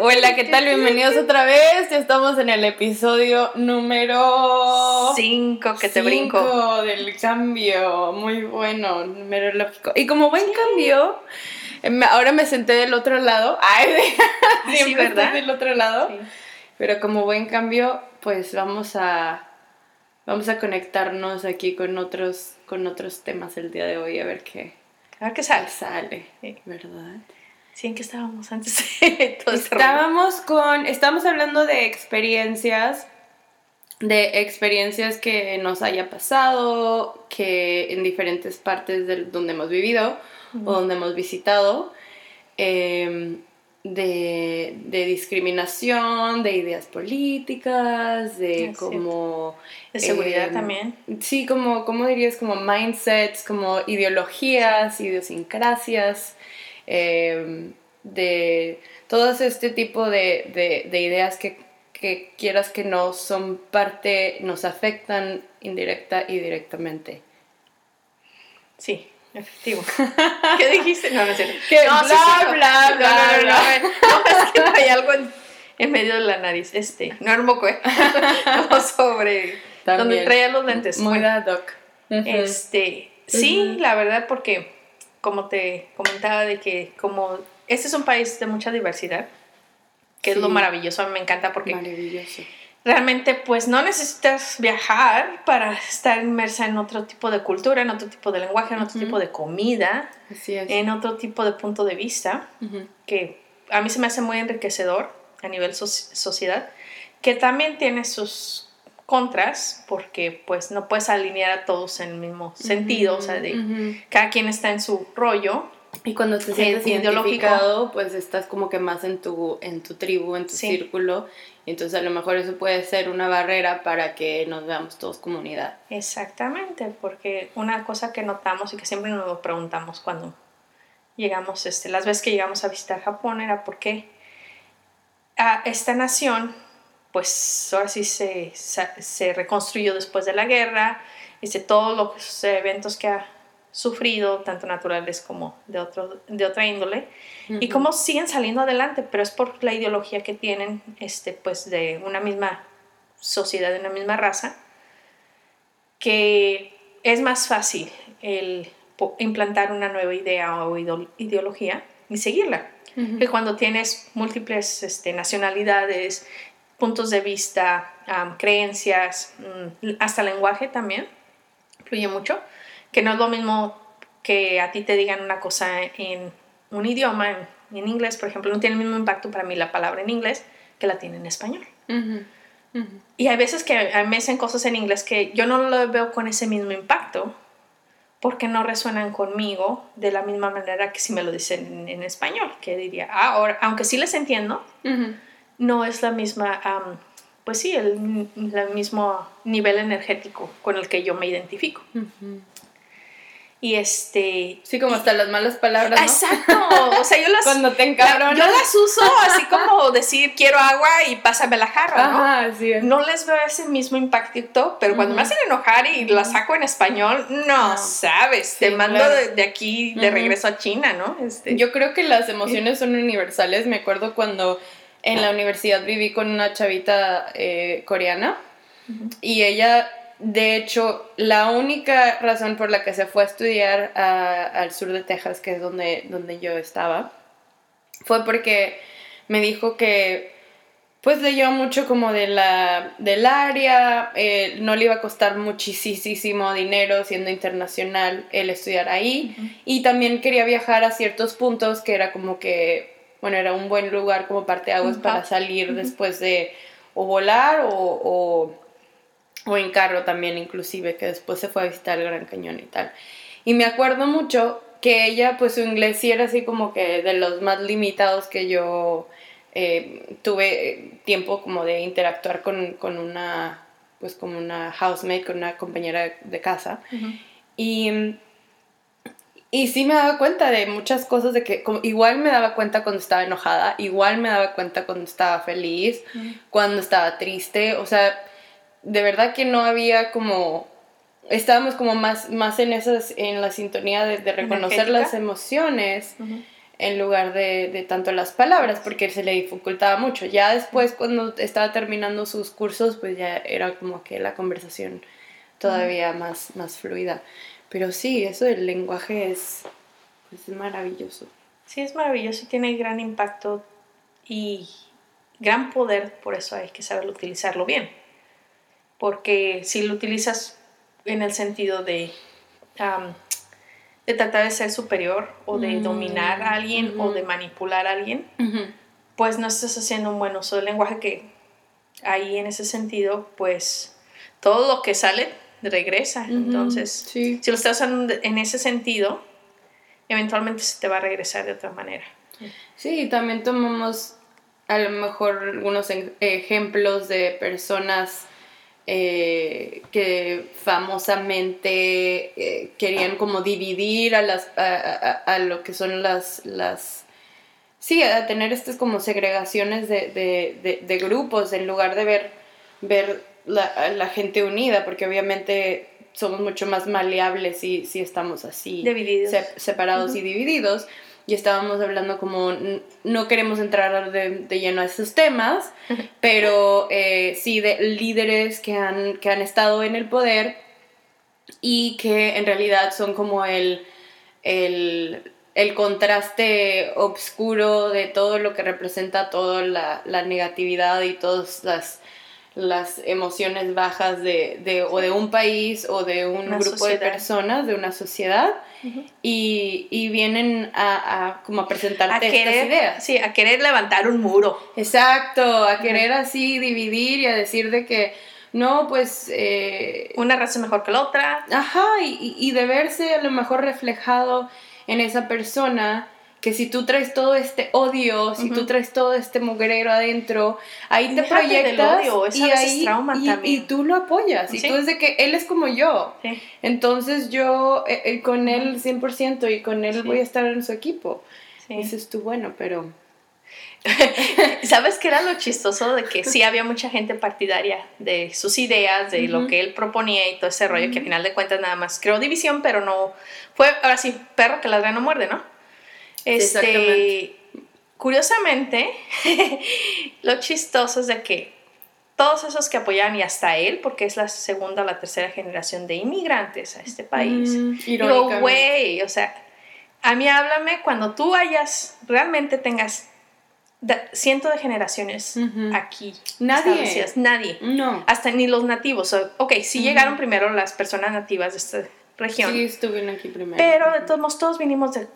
Hola, ¿qué tal? Bienvenidos otra vez. Ya estamos en el episodio número 5 que te brinco. del cambio. Muy bueno, numerológico. Y como buen cambio, ahora me senté del otro lado. Ay, siempre sí, ¿verdad? del otro lado. Pero como buen cambio, pues vamos a vamos a conectarnos aquí con otros con otros temas el día de hoy a ver qué a ver qué sale. Sale, ¿verdad? Sí, ¿en qué estábamos antes de todo este Estábamos con, estábamos hablando de experiencias, de experiencias que nos haya pasado, que en diferentes partes de donde hemos vivido o donde hemos visitado, em, de, discriminación, de ideas políticas, de como... De seguridad em, también. Sí, como, ¿cómo dirías? Como mindsets, como ideologías, idiosincrasias. Em, de todo este tipo de, ideas que, quieras que no son parte, nos afectan indirecta y directamente. Sí, efectivo. ¿Qué dijiste? No, no sé. Que no, bla, bla, bla, no, no, es que hay algo en, medio de la nariz. Este, no un moco, ¿eh? No, sobre... Donde traía los lentes. Muy doc. Este, sí, la verdad, porque como te comentaba, de que como este es un país de mucha diversidad, que es lo maravilloso, a mí me encanta porque maravilloso. realmente pues no necesitas viajar para estar inmersa en otro tipo de cultura, en otro tipo de lenguaje, en otro tipo de comida, en otro tipo de punto de vista, que a mí se me hace muy enriquecedor a nivel sociedad, que también tiene sus contras porque pues no puedes alinear a todos en el mismo sentido, o sea, de cada quien está en su rollo. Y cuando te sientes identificado, pues estás como que más en tu, en tu tribu, en tu círculo. entonces a lo mejor eso puede ser una barrera para que nos veamos todos comunidad. Exactamente, porque una cosa que notamos y que siempre nos preguntamos cuando llegamos, este, las veces que llegamos a visitar Japón era por qué a esta nación pues ahora sí se, se, reconstruyó después de la guerra, dice todos los eventos que ha sufrido, tanto naturales como de, otro, de otra índole, y cómo siguen saliendo adelante, pero es por la ideología que tienen este, pues de una misma sociedad, de una misma raza, que es más fácil el implantar una nueva idea o ideología y seguirla. Que cuando tienes múltiples este, nacionalidades, puntos de vista, creencias, mm, hasta lenguaje también, influye mucho, que no es lo mismo que a ti te digan una cosa en un idioma, en, inglés, por ejemplo, no tiene el mismo impacto para mí la palabra en inglés que la tiene en español. Y hay veces que me dicen cosas en inglés que yo no lo veo con ese mismo impacto porque no resuenan conmigo de la misma manera que si me lo dicen en, español, que diría, ah, ahora, aunque sí les entiendo, no es la misma, pues sí, el, mismo nivel energético con el que yo me identifico. Y este... Sí, como hasta las malas palabras, ¿no? Exacto. O sea, yo las... Cuando te encabronas. yo las uso así como decir quiero agua y pásame la jarra, ¿no? Ajá, sí No les veo ese mismo impacto, pero cuando me hacen enojar y la saco en español, no, sabes, te mando de, aquí de regreso a China, ¿no? Este... Yo creo que las emociones son universales. Me acuerdo cuando en la universidad viví con una chavita eh, coreana y ella, de hecho, la única razón por la que se fue a estudiar al sur de Texas, que es donde, donde yo estaba, fue porque me dijo que pues leyó mucho como de la, del área, eh, no le iba a costar muchísimo dinero siendo internacional el estudiar ahí y también quería viajar a ciertos puntos que era como que bueno, era un buen lugar como parte de aguas para salir después de o volar o, o, en carro también inclusive, que después se fue a visitar el Gran Cañón y tal. Y me acuerdo mucho que ella, pues su inglés sí era así como que de los más limitados que yo eh, tuve tiempo como de interactuar con, con, una, pues como una housemate, con una compañera de casa. Y y sí me daba cuenta de muchas cosas, de que igual me daba cuenta cuando estaba enojada, igual me daba cuenta cuando estaba feliz, cuando estaba triste, o sea, de verdad que no había como, estábamos como más, más en esas, en la sintonía de, reconocer las emociones. en lugar de, de, tanto las palabras, porque se le dificultaba mucho. Ya después, cuando estaba terminando sus cursos, pues ya era como que la conversación todavía más, más fluida. Pero sí, eso del lenguaje es, es maravilloso. Sí, es maravilloso y tiene gran impacto y gran poder, por eso hay que saber utilizarlo bien. Porque si lo utilizas en el sentido de de tratar de ser superior o de mm, dominar a alguien o de manipular a alguien, pues no estás haciendo un buen uso del lenguaje que ahí en ese sentido, pues todo lo que sale regresa. Entonces, si lo estás usando en ese sentido, eventualmente se te va a regresar de otra manera. Sí, también tomamos a lo mejor algunos ejemplos de personas eh, que famosamente eh, querían como dividir a, las, a, lo que son las, las... Sí, a tener estas como segregaciones de, grupos en lugar de ver, ver la, gente unida, porque obviamente somos mucho más maleables si, si estamos así separados y divididos y estábamos hablando como no queremos entrar de, lleno a esos temas, pero eh, sí de líderes que han, que han estado en el poder y que en realidad son como el, el, contraste oscuro de todo lo que representa toda la, la negatividad y todas las las emociones bajas de, o de un país o de un grupo de personas, de una sociedad, y, vienen a, como a presentarte estas ideas. Sí, a querer levantar un muro. Exacto, a querer así dividir y a decir de que no, pues... Eh, una raza mejor que la otra. Ajá, y, y de verse a lo mejor reflejado en esa persona que si tú traes todo este odio, si tú traes todo este mugrero adentro, ahí te proyectas y ahí y, tú lo apoyas y tú es de que él es como yo. Entonces yo eh, eh, con él 100% y con él voy a estar en su equipo. Dices tú, bueno, pero ¿Sabes qué era lo chistoso de que sí había mucha gente partidaria de sus ideas, de lo que él proponía y todo ese rollo, que al final de cuentas nada más creó división, pero no fue, ahora sí, perro que ladra no muerde, ¿no? Este, curiosamente, lo chistoso es de que todos esos que apoyan y hasta él, porque es la segunda o la tercera generación de inmigrantes a este país. Mm, digo, güey, o sea, a mí háblame cuando tú hayas, realmente tengas cientos de generaciones aquí. Nadie. Nadie. No. Hasta ni los nativos. ok, sí llegaron primero las personas nativas de esta región. Sí, estuvieron aquí primero. Pero de todos modos, todos vinimos de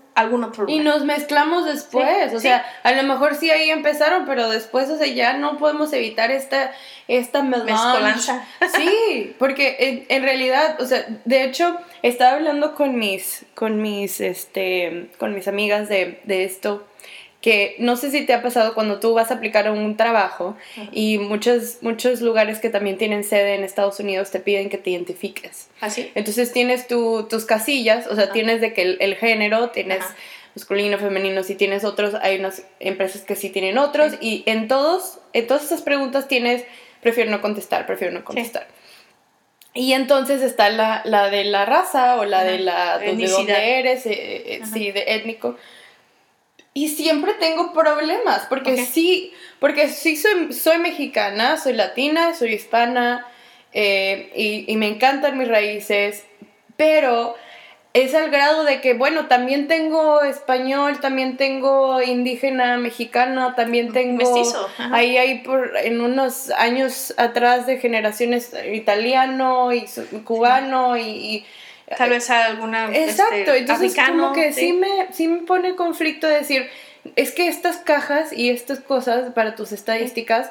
Y nos mezclamos después, o sea, a lo mejor sí ahí empezaron, pero después, o sea, ya no podemos evitar esta, esta mezcolanza. Sí, porque en, realidad, o sea, de hecho, estaba hablando con mis, con mis, este, con mis amigas de, de esto, que no sé si te ha pasado cuando tú vas a aplicar a un trabajo y muchos, muchos lugares que también tienen sede en Estados Unidos te piden que te identifiques. ¿Así? ¿Ah, Entonces tienes tu, tus casillas, o sea, tienes de que el, género, tienes masculino, femenino, si tienes otros, hay unas empresas que sí tienen otros y en todos, en todas esas preguntas tienes, prefiero no contestar, prefiero no contestar. Y entonces está la, la, de la raza o la de la de dónde eres, eh, eh, sí, de étnico. Y siempre tengo problemas, porque sí, porque sí soy, soy mexicana, soy latina, soy hispana, eh, y, y, me encantan mis raíces, pero es al grado de que, bueno, también tengo español, también tengo indígena mexicano, también tengo... Mestizo. Ahí hay por, en unos años atrás de generaciones italiano y cubano y Tal vez alguna. Exacto, este, entonces como que ¿sí? me, sí me pone conflicto decir, es que estas cajas y estas cosas para tus estadísticas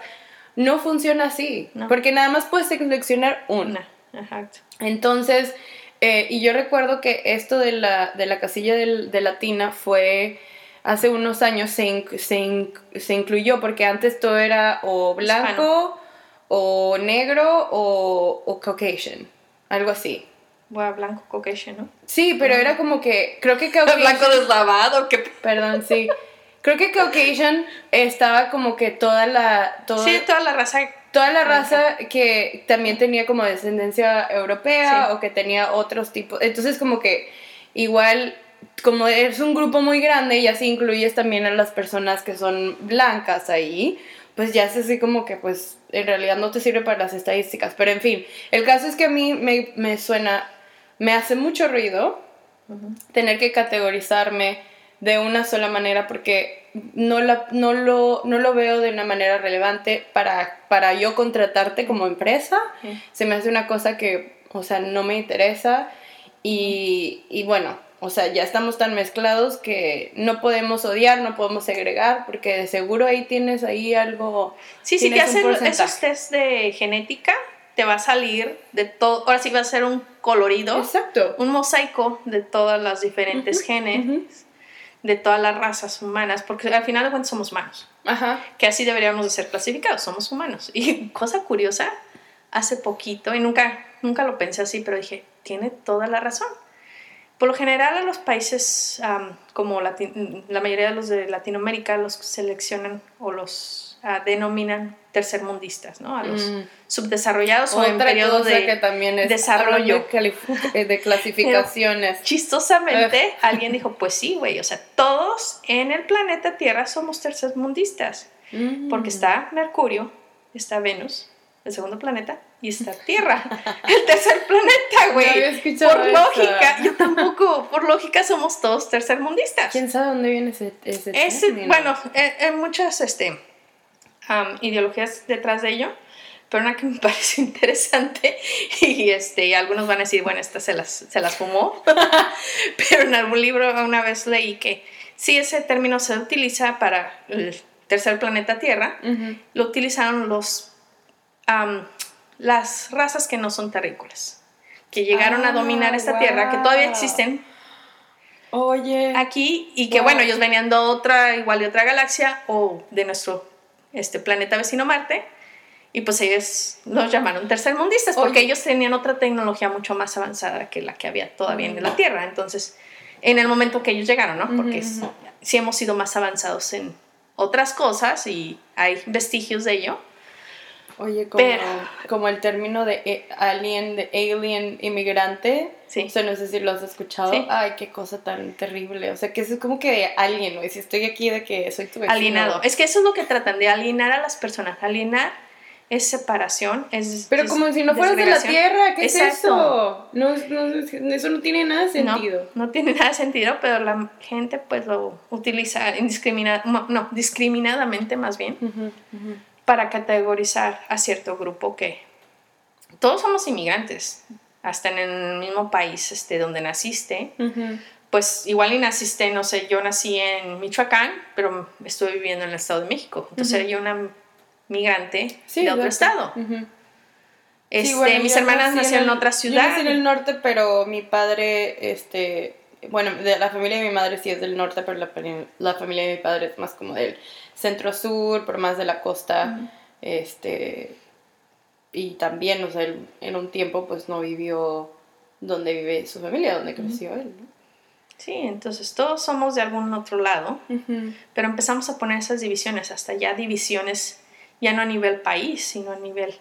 no funciona así, porque nada más puedes seleccionar una. Exacto. Entonces, eh, y yo recuerdo que esto de la, de la casilla de, latina fue hace unos años se, se, incluyó porque antes todo era o blanco o negro o, o caucasian, algo así blanco Caucasian, ¿no? Sí, pero era como que, creo que Caucasian... Blanco deslavado, que... Perdón, sí. Creo que Caucasian estaba como que toda la... sí, toda la raza... Toda la raza que también tenía como descendencia europea o que tenía otros tipos. Entonces como que igual como es un grupo muy grande y así incluyes también a las personas que son blancas ahí, pues ya es así como que pues en realidad no te sirve para las estadísticas. Pero en fin, el caso es que a mí me, suena, me hace mucho ruido tener que categorizarme de una sola manera porque no, la, no, lo, no lo veo de una manera relevante para, para yo contratarte como empresa. Se me hace una cosa que, o sea, no me interesa y, y bueno, o sea, ya estamos tan mezclados que no podemos odiar, no podemos segregar, porque de seguro ahí tienes ahí algo. Sí, si te hacen esos test de genética, te va a salir de todo. Ahora sí va a ser un colorido. Exacto. Un mosaico de todas las diferentes genes, de todas las razas humanas, porque al final de cuentas somos humanos. Ajá. Que así deberíamos de ser clasificados, somos humanos. Y cosa curiosa, hace poquito, y nunca, nunca lo pensé así, pero dije, tiene toda la razón por lo general a los países como la mayoría de los de Latinoamérica los seleccionan o los ah, denominan tercermundistas, ¿no? A los mm. subdesarrollados o en periodo de que también es desarrollo. De, de clasificaciones. chistosamente, alguien dijo, pues sí, güey, o sea, todos en el planeta Tierra somos tercermundistas, mm. porque está Mercurio, está Venus, el segundo planeta, y está Tierra, el tercer planeta, güey. por lógica, yo tampoco, por lógica somos todos tercermundistas. ¿Quién sabe dónde viene ese, ese, ese Bueno, hay muchas este, ideologías detrás de ello, pero una que me parece interesante, y este, algunos van a decir, bueno, esta se las, se las fumó, pero en algún libro una vez leí que si ese término se utiliza para el tercer planeta Tierra, lo utilizaron los las razas que no son terrícolas, que llegaron a dominar esta tierra, que todavía existen. Oye. Aquí, y que bueno, ellos venían de otra, igual de otra galaxia o de nuestro este, planeta vecino Marte. Y pues ellos los llamaron tercermundistas porque ellos tenían otra tecnología mucho más avanzada que la que había todavía en la Tierra. Entonces, en el momento que ellos llegaron, ¿no? Porque sí hemos sido más avanzados en otras cosas y hay vestigios de ello Oye, como, como el término de eh, alien, de alien inmigrante. Sí. O sea, no sé si lo has escuchado. Ay, qué cosa tan terrible. O sea, que es como que de alien, güey. Si estoy aquí de que soy tu vecino. Alienado. Es que eso es lo que tratan, de alienar a las personas. Alienar es separación, es. Pero como si no fueras de la tierra, ¿qué es eso? No, eso no tiene nada de sentido. No, no, tiene nada de sentido, pero la gente pues lo utiliza indiscriminada, no, discriminadamente más bien para categorizar a cierto grupo que todos somos inmigrantes, hasta en el mismo país este, donde naciste. Pues igual y naciste, no sé, yo nací en Michoacán, pero estuve viviendo en el Estado de México. Entonces era yo una migrante de otro estado. Este, mis hermanas nacieron en, otra ciudad. Yo nací en el norte, pero mi padre, este, bueno, de la familia de mi madre sí es del norte, pero la, la familia de mi padre es más como del centro-sur, por más de la costa, este, y también, o sea, en un tiempo pues no vivió donde vive su familia, donde creció él, Sí, entonces todos somos de algún otro lado, pero empezamos a poner esas divisiones, hasta ya divisiones, ya no a nivel país, sino a nivel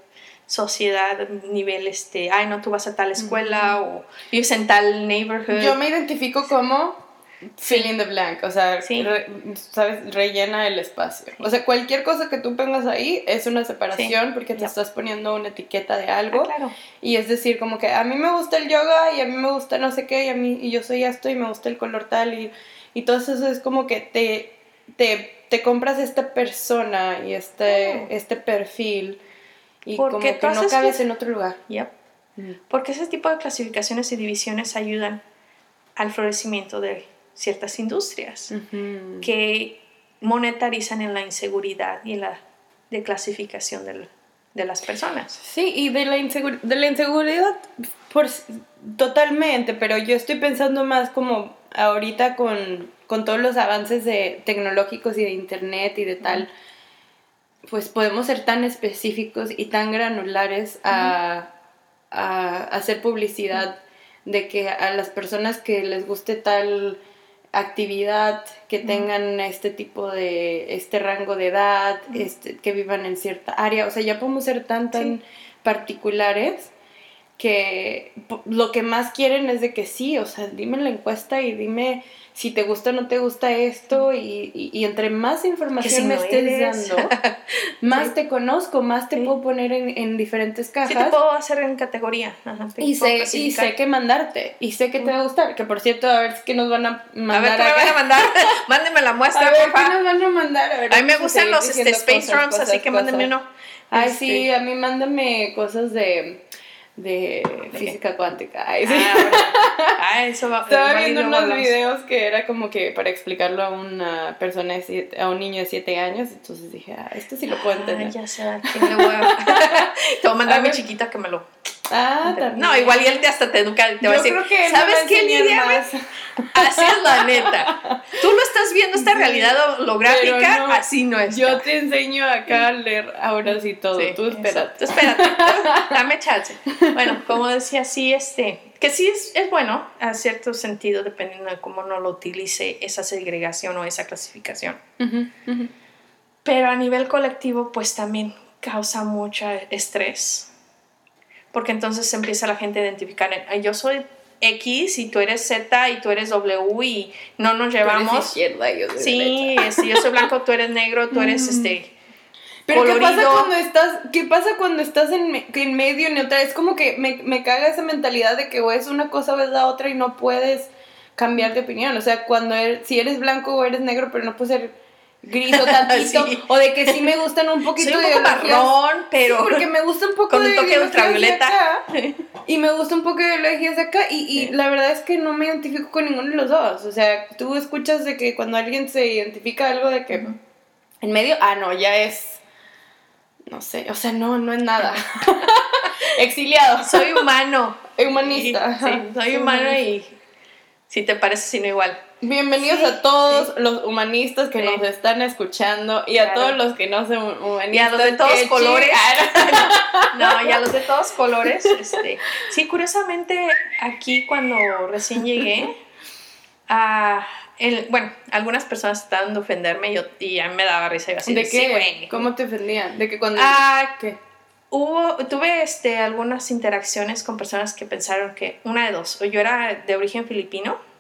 sociedad, nivel, este, ay, no, tú vas a tal escuela o vives en tal neighborhood. Yo me identifico como fill in the blank, o sea, sabes, rellena el espacio. O sea, cualquier cosa que tú pongas ahí es una separación porque te estás poniendo una etiqueta de algo. Ah, y es decir, como que a mí me gusta el yoga y a mí me gusta no sé qué y a mí y yo soy esto y me gusta el color tal y, y todo eso es como que te, te, te compras esta persona y este, este perfil y como que no cabes en otro lugar. Porque ese tipo de clasificaciones y divisiones ayudan al florecimiento de ciertas industrias que monetarizan en la inseguridad y en la declasificación del, de las personas. Sí, y de la, de la inseguridad por, totalmente, pero yo estoy pensando más como ahorita con, con todos los avances de, tecnológicos y de internet y de tal, pues podemos ser tan específicos y tan granulares a, a hacer publicidad de que a las personas que les guste tal actividad, que tengan este tipo de, este rango de edad, este, que vivan en cierta área. O sea, ya podemos ser tan, tan particulares que lo que más quieren es de que sí, o sea, dime la encuesta y dime si te gusta o no te gusta esto y, y, entre más información me estés dando, más te conozco, más te puedo poner en, en, diferentes cajas. Sí, te puedo hacer en categoría. y, sé, y sé que mandarte, y sé que te va a gustar, que por cierto, a ver qué nos van a mandar. A ver, ¿qué me van a mandar? Mándenme la muestra, a ver, ¿qué nos van a mandar? A, ver, a mí me gustan los este, Space Drums, así que mándenme uno. Ay, sí, este. a mí mándame cosas de de física cuántica. Ay, sí. ah, ah, eso va Estaba viendo unos videos que era como que para explicarlo a una persona, de a un niño de 7 años, entonces dije, ah, esto sí lo puedo entender. ya sé, ¿quién le voy a... Te voy a mandar a, mi chiquita que me lo Ah, también. No, igual y él te hasta te educa, te va a decir, que ¿sabes qué, Lidia? Así es la neta. Tú lo estás viendo esta realidad holográfica, así no es. Yo te enseño acá a leer ahora sí todo. Tú espérate. espérate. Dame chance. Bueno, como decía, sí, este, que sí es, es bueno a cierto sentido, dependiendo de cómo uno lo utilice esa segregación o esa clasificación. Pero a nivel colectivo, pues también causa mucho estrés porque entonces empieza la gente a identificar, yo soy X y tú eres Z y tú eres W y no nos llevamos. Tú izquierda, yo soy sí, sí, yo soy blanco, tú eres negro, tú eres este. Pero ¿qué pasa cuando estás, qué pasa cuando estás en, en medio neutral? Es como que me, me caga esa mentalidad de que o es una cosa o es la otra y no puedes cambiar de opinión. O sea, cuando eres, si eres blanco o eres negro, pero no puedes ser gris o tantito, o de que sí me gustan un poquito Soy un poco marrón, pero porque me gusta un poco con un toque ultravioleta y me gusta un poco de ideologías de acá y, y la verdad es que no me identifico con ninguno de los dos, o sea, tú escuchas de que cuando alguien se identifica algo de que en medio, ah no, ya es no sé, o sea, no, no es nada. Exiliado. Soy humano. Humanista. Sí, soy humano y si te parece sino igual. Bienvenidos a todos los humanistas que nos están escuchando y a todos los que no son humanistas. Y a los de todos colores. no, y a los de todos colores. Este. Sí, curiosamente, aquí cuando recién llegué, a el, bueno, algunas personas estaban de ofenderme y, yo, y a mí me daba risa. Y así, ¿De qué? ¿Cómo te ofendían? ¿De que cuando.? Ah, ¿qué? Hubo, tuve este, algunas interacciones con personas que pensaron que, una de dos, o yo era de origen filipino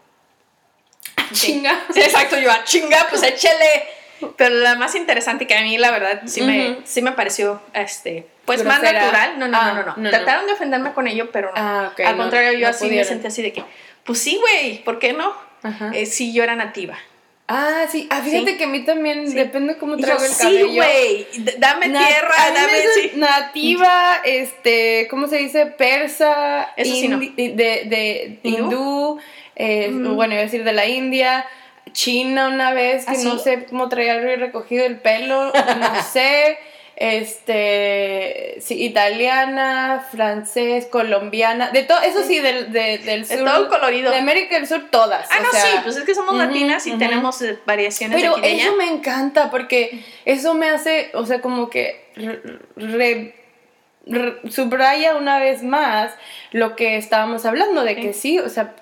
Chinga. Sí, exacto, yo a ah, chinga, pues échele. Pero la más interesante que a mí, la verdad, sí, me, sí me pareció, este, pues más natural. No, no, no, no, no, Trataron de ofenderme con ello, pero no. Ah, Al contrario, yo así me sentí así de que, pues sí, güey, ¿por qué no? Eh, sí, yo era nativa. Ah, sí. Ah, fíjate que a mí también depende cómo traigo el cabello. Sí, güey. Dame tierra, dame. Sí. Nativa, este, ¿cómo se dice? Persa, Eso sí no. de, de, hindú eh, bueno, iba a decir de la India, China una vez, que ¿Ah, no sé cómo traía recogido el pelo, no sé. Este, sí, italiana, francés, colombiana, de todo, eso sí, del, del sur. De todo colorido. De América del Sur, todas. Ah, no, sí, pues es que somos latinas y tenemos eh, variaciones Pero de eso me encanta porque eso me hace, o sea, como que subraya una vez más lo que estábamos hablando, de que sí, o sea,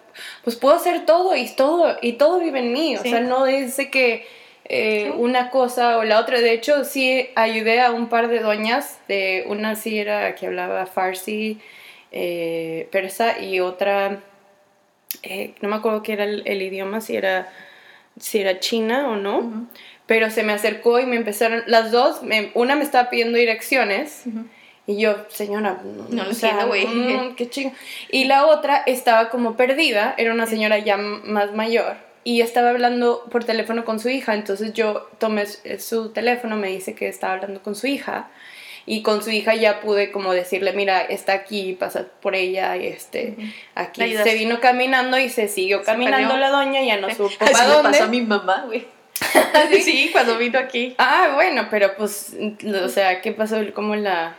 pues puedo hacer todo y todo, y todo vive en mí. O sea, no es que eh, una cosa o la otra. De hecho, sí ayudé a un par de doñas, de una sí era que hablaba farsi, eh, persa, y otra, eh, no me acuerdo qué era el, idioma, si era, si era china o no. Pero se me acercó y me empezaron, las dos, una me estaba pidiendo direcciones. Y yo, señora, no, lo entiendo, güey. Mm, qué chingo. Y la otra estaba como perdida, era una señora ya más mayor y estaba hablando por teléfono con su hija. Entonces yo tomé su teléfono, me dice que estaba hablando con su hija y con su hija ya pude como decirle, mira, está aquí, pasa por ella y este, aquí se vino caminando y se siguió caminando la doña, ya no supo para dónde. pasó a mi mamá, güey. sí, cuando vino aquí. Ah, bueno, pero pues, o sea, ¿qué pasó? ¿Cómo la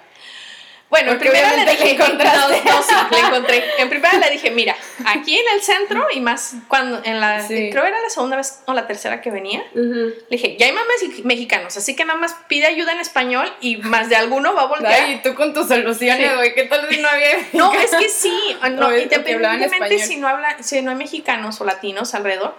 bueno, en primera le dije, no, no, sí, le encontré. En primera le dije, mira, aquí en el centro y más cuando en la, creo era la segunda vez o la tercera que venía, le dije, ya hay más mexicanos, así que nada más pide ayuda en español y más de alguno va a voltear. Ay, y tú con tus soluciones, güey, ¿qué tal si no había No, es que sí, no, independientemente si no, habla, si no hay mexicanos o latinos alrededor,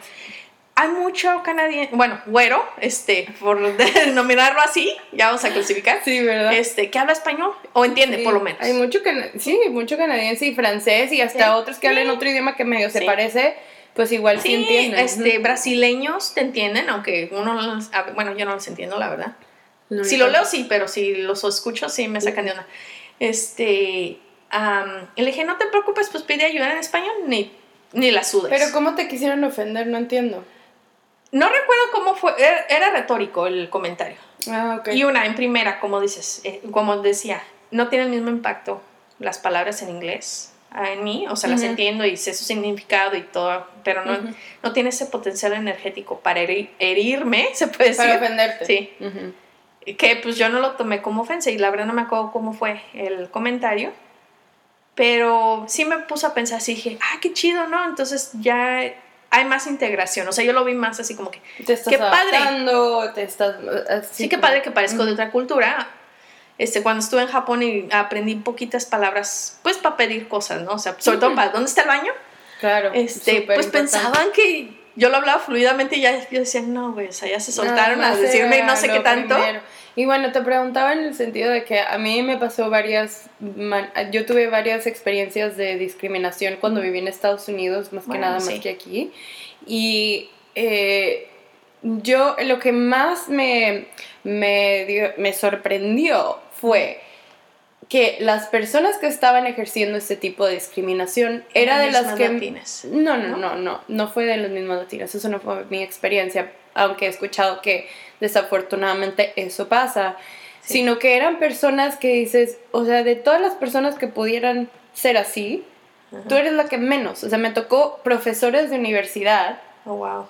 hay mucho canadiense, bueno, güero, este, por denominarlo así, ya vamos a clasificar. Sí, ¿verdad? Este, que habla español o entiende Sí, por lo menos. Hay mucho, cana- sí, mucho canadiense y francés y hasta Sí. otros que hablan otro idioma que medio se parece, pues igual sí, entienden. este, brasileños te entienden, aunque uno no los- bueno, yo no los entiendo, la verdad. No, Si lo leo, sí, pero si los escucho, sí me sacan de onda. Este, y le dije, no te preocupes, pues pide ayuda en español, ni, ni la sudes. Pero ¿cómo te quisieron ofender? No entiendo. No recuerdo cómo fue, era, era retórico el comentario. Ah, ok. Y una, en primera, como dices, eh, como decía, no tiene el mismo impacto las palabras en inglés ah, en mí, o sea, las entiendo y sé su significado y todo, pero no, no tiene ese potencial energético para heri- herirme, se puede decir. Para ofenderte. Sí. Que pues yo no lo tomé como ofensa y la verdad no me acuerdo cómo fue el comentario, pero sí me puso a pensar así, dije, ah, qué chido, ¿no? Entonces ya hay más integración, o sea, yo lo vi más así como que, Te estás Qué padre. te estás... así sí, qué como- padre que parezco de otra cultura. Este, cuando estuve en Japón y aprendí poquitas palabras, pues para pedir cosas, ¿no? O sea, sobre todo para, ¿dónde está el baño? Claro. Este, pues importante. pensaban que yo lo hablaba fluidamente y ya yo decía, no, güey, o sea, ya se soltaron a decirme no sé qué tanto. primero. Y bueno, te preguntaba en el sentido de que a mí me pasó varias, man- yo tuve varias experiencias de discriminación cuando viví en Estados Unidos, más que nada sí. más que aquí. Y eh, yo lo que más me, me, dio- me sorprendió fue que las personas que estaban ejerciendo este tipo de discriminación era de las que... latinas. No, no, ¿no? no, no, no fue de los mismos latinos, eso no fue mi experiencia, aunque he escuchado que desafortunadamente eso pasa, Sí. sino que eran personas que dices, o sea, de todas las personas que pudieran ser así, Ajá. tú eres la que menos, o sea, me tocó profesores de universidad Oh, wow.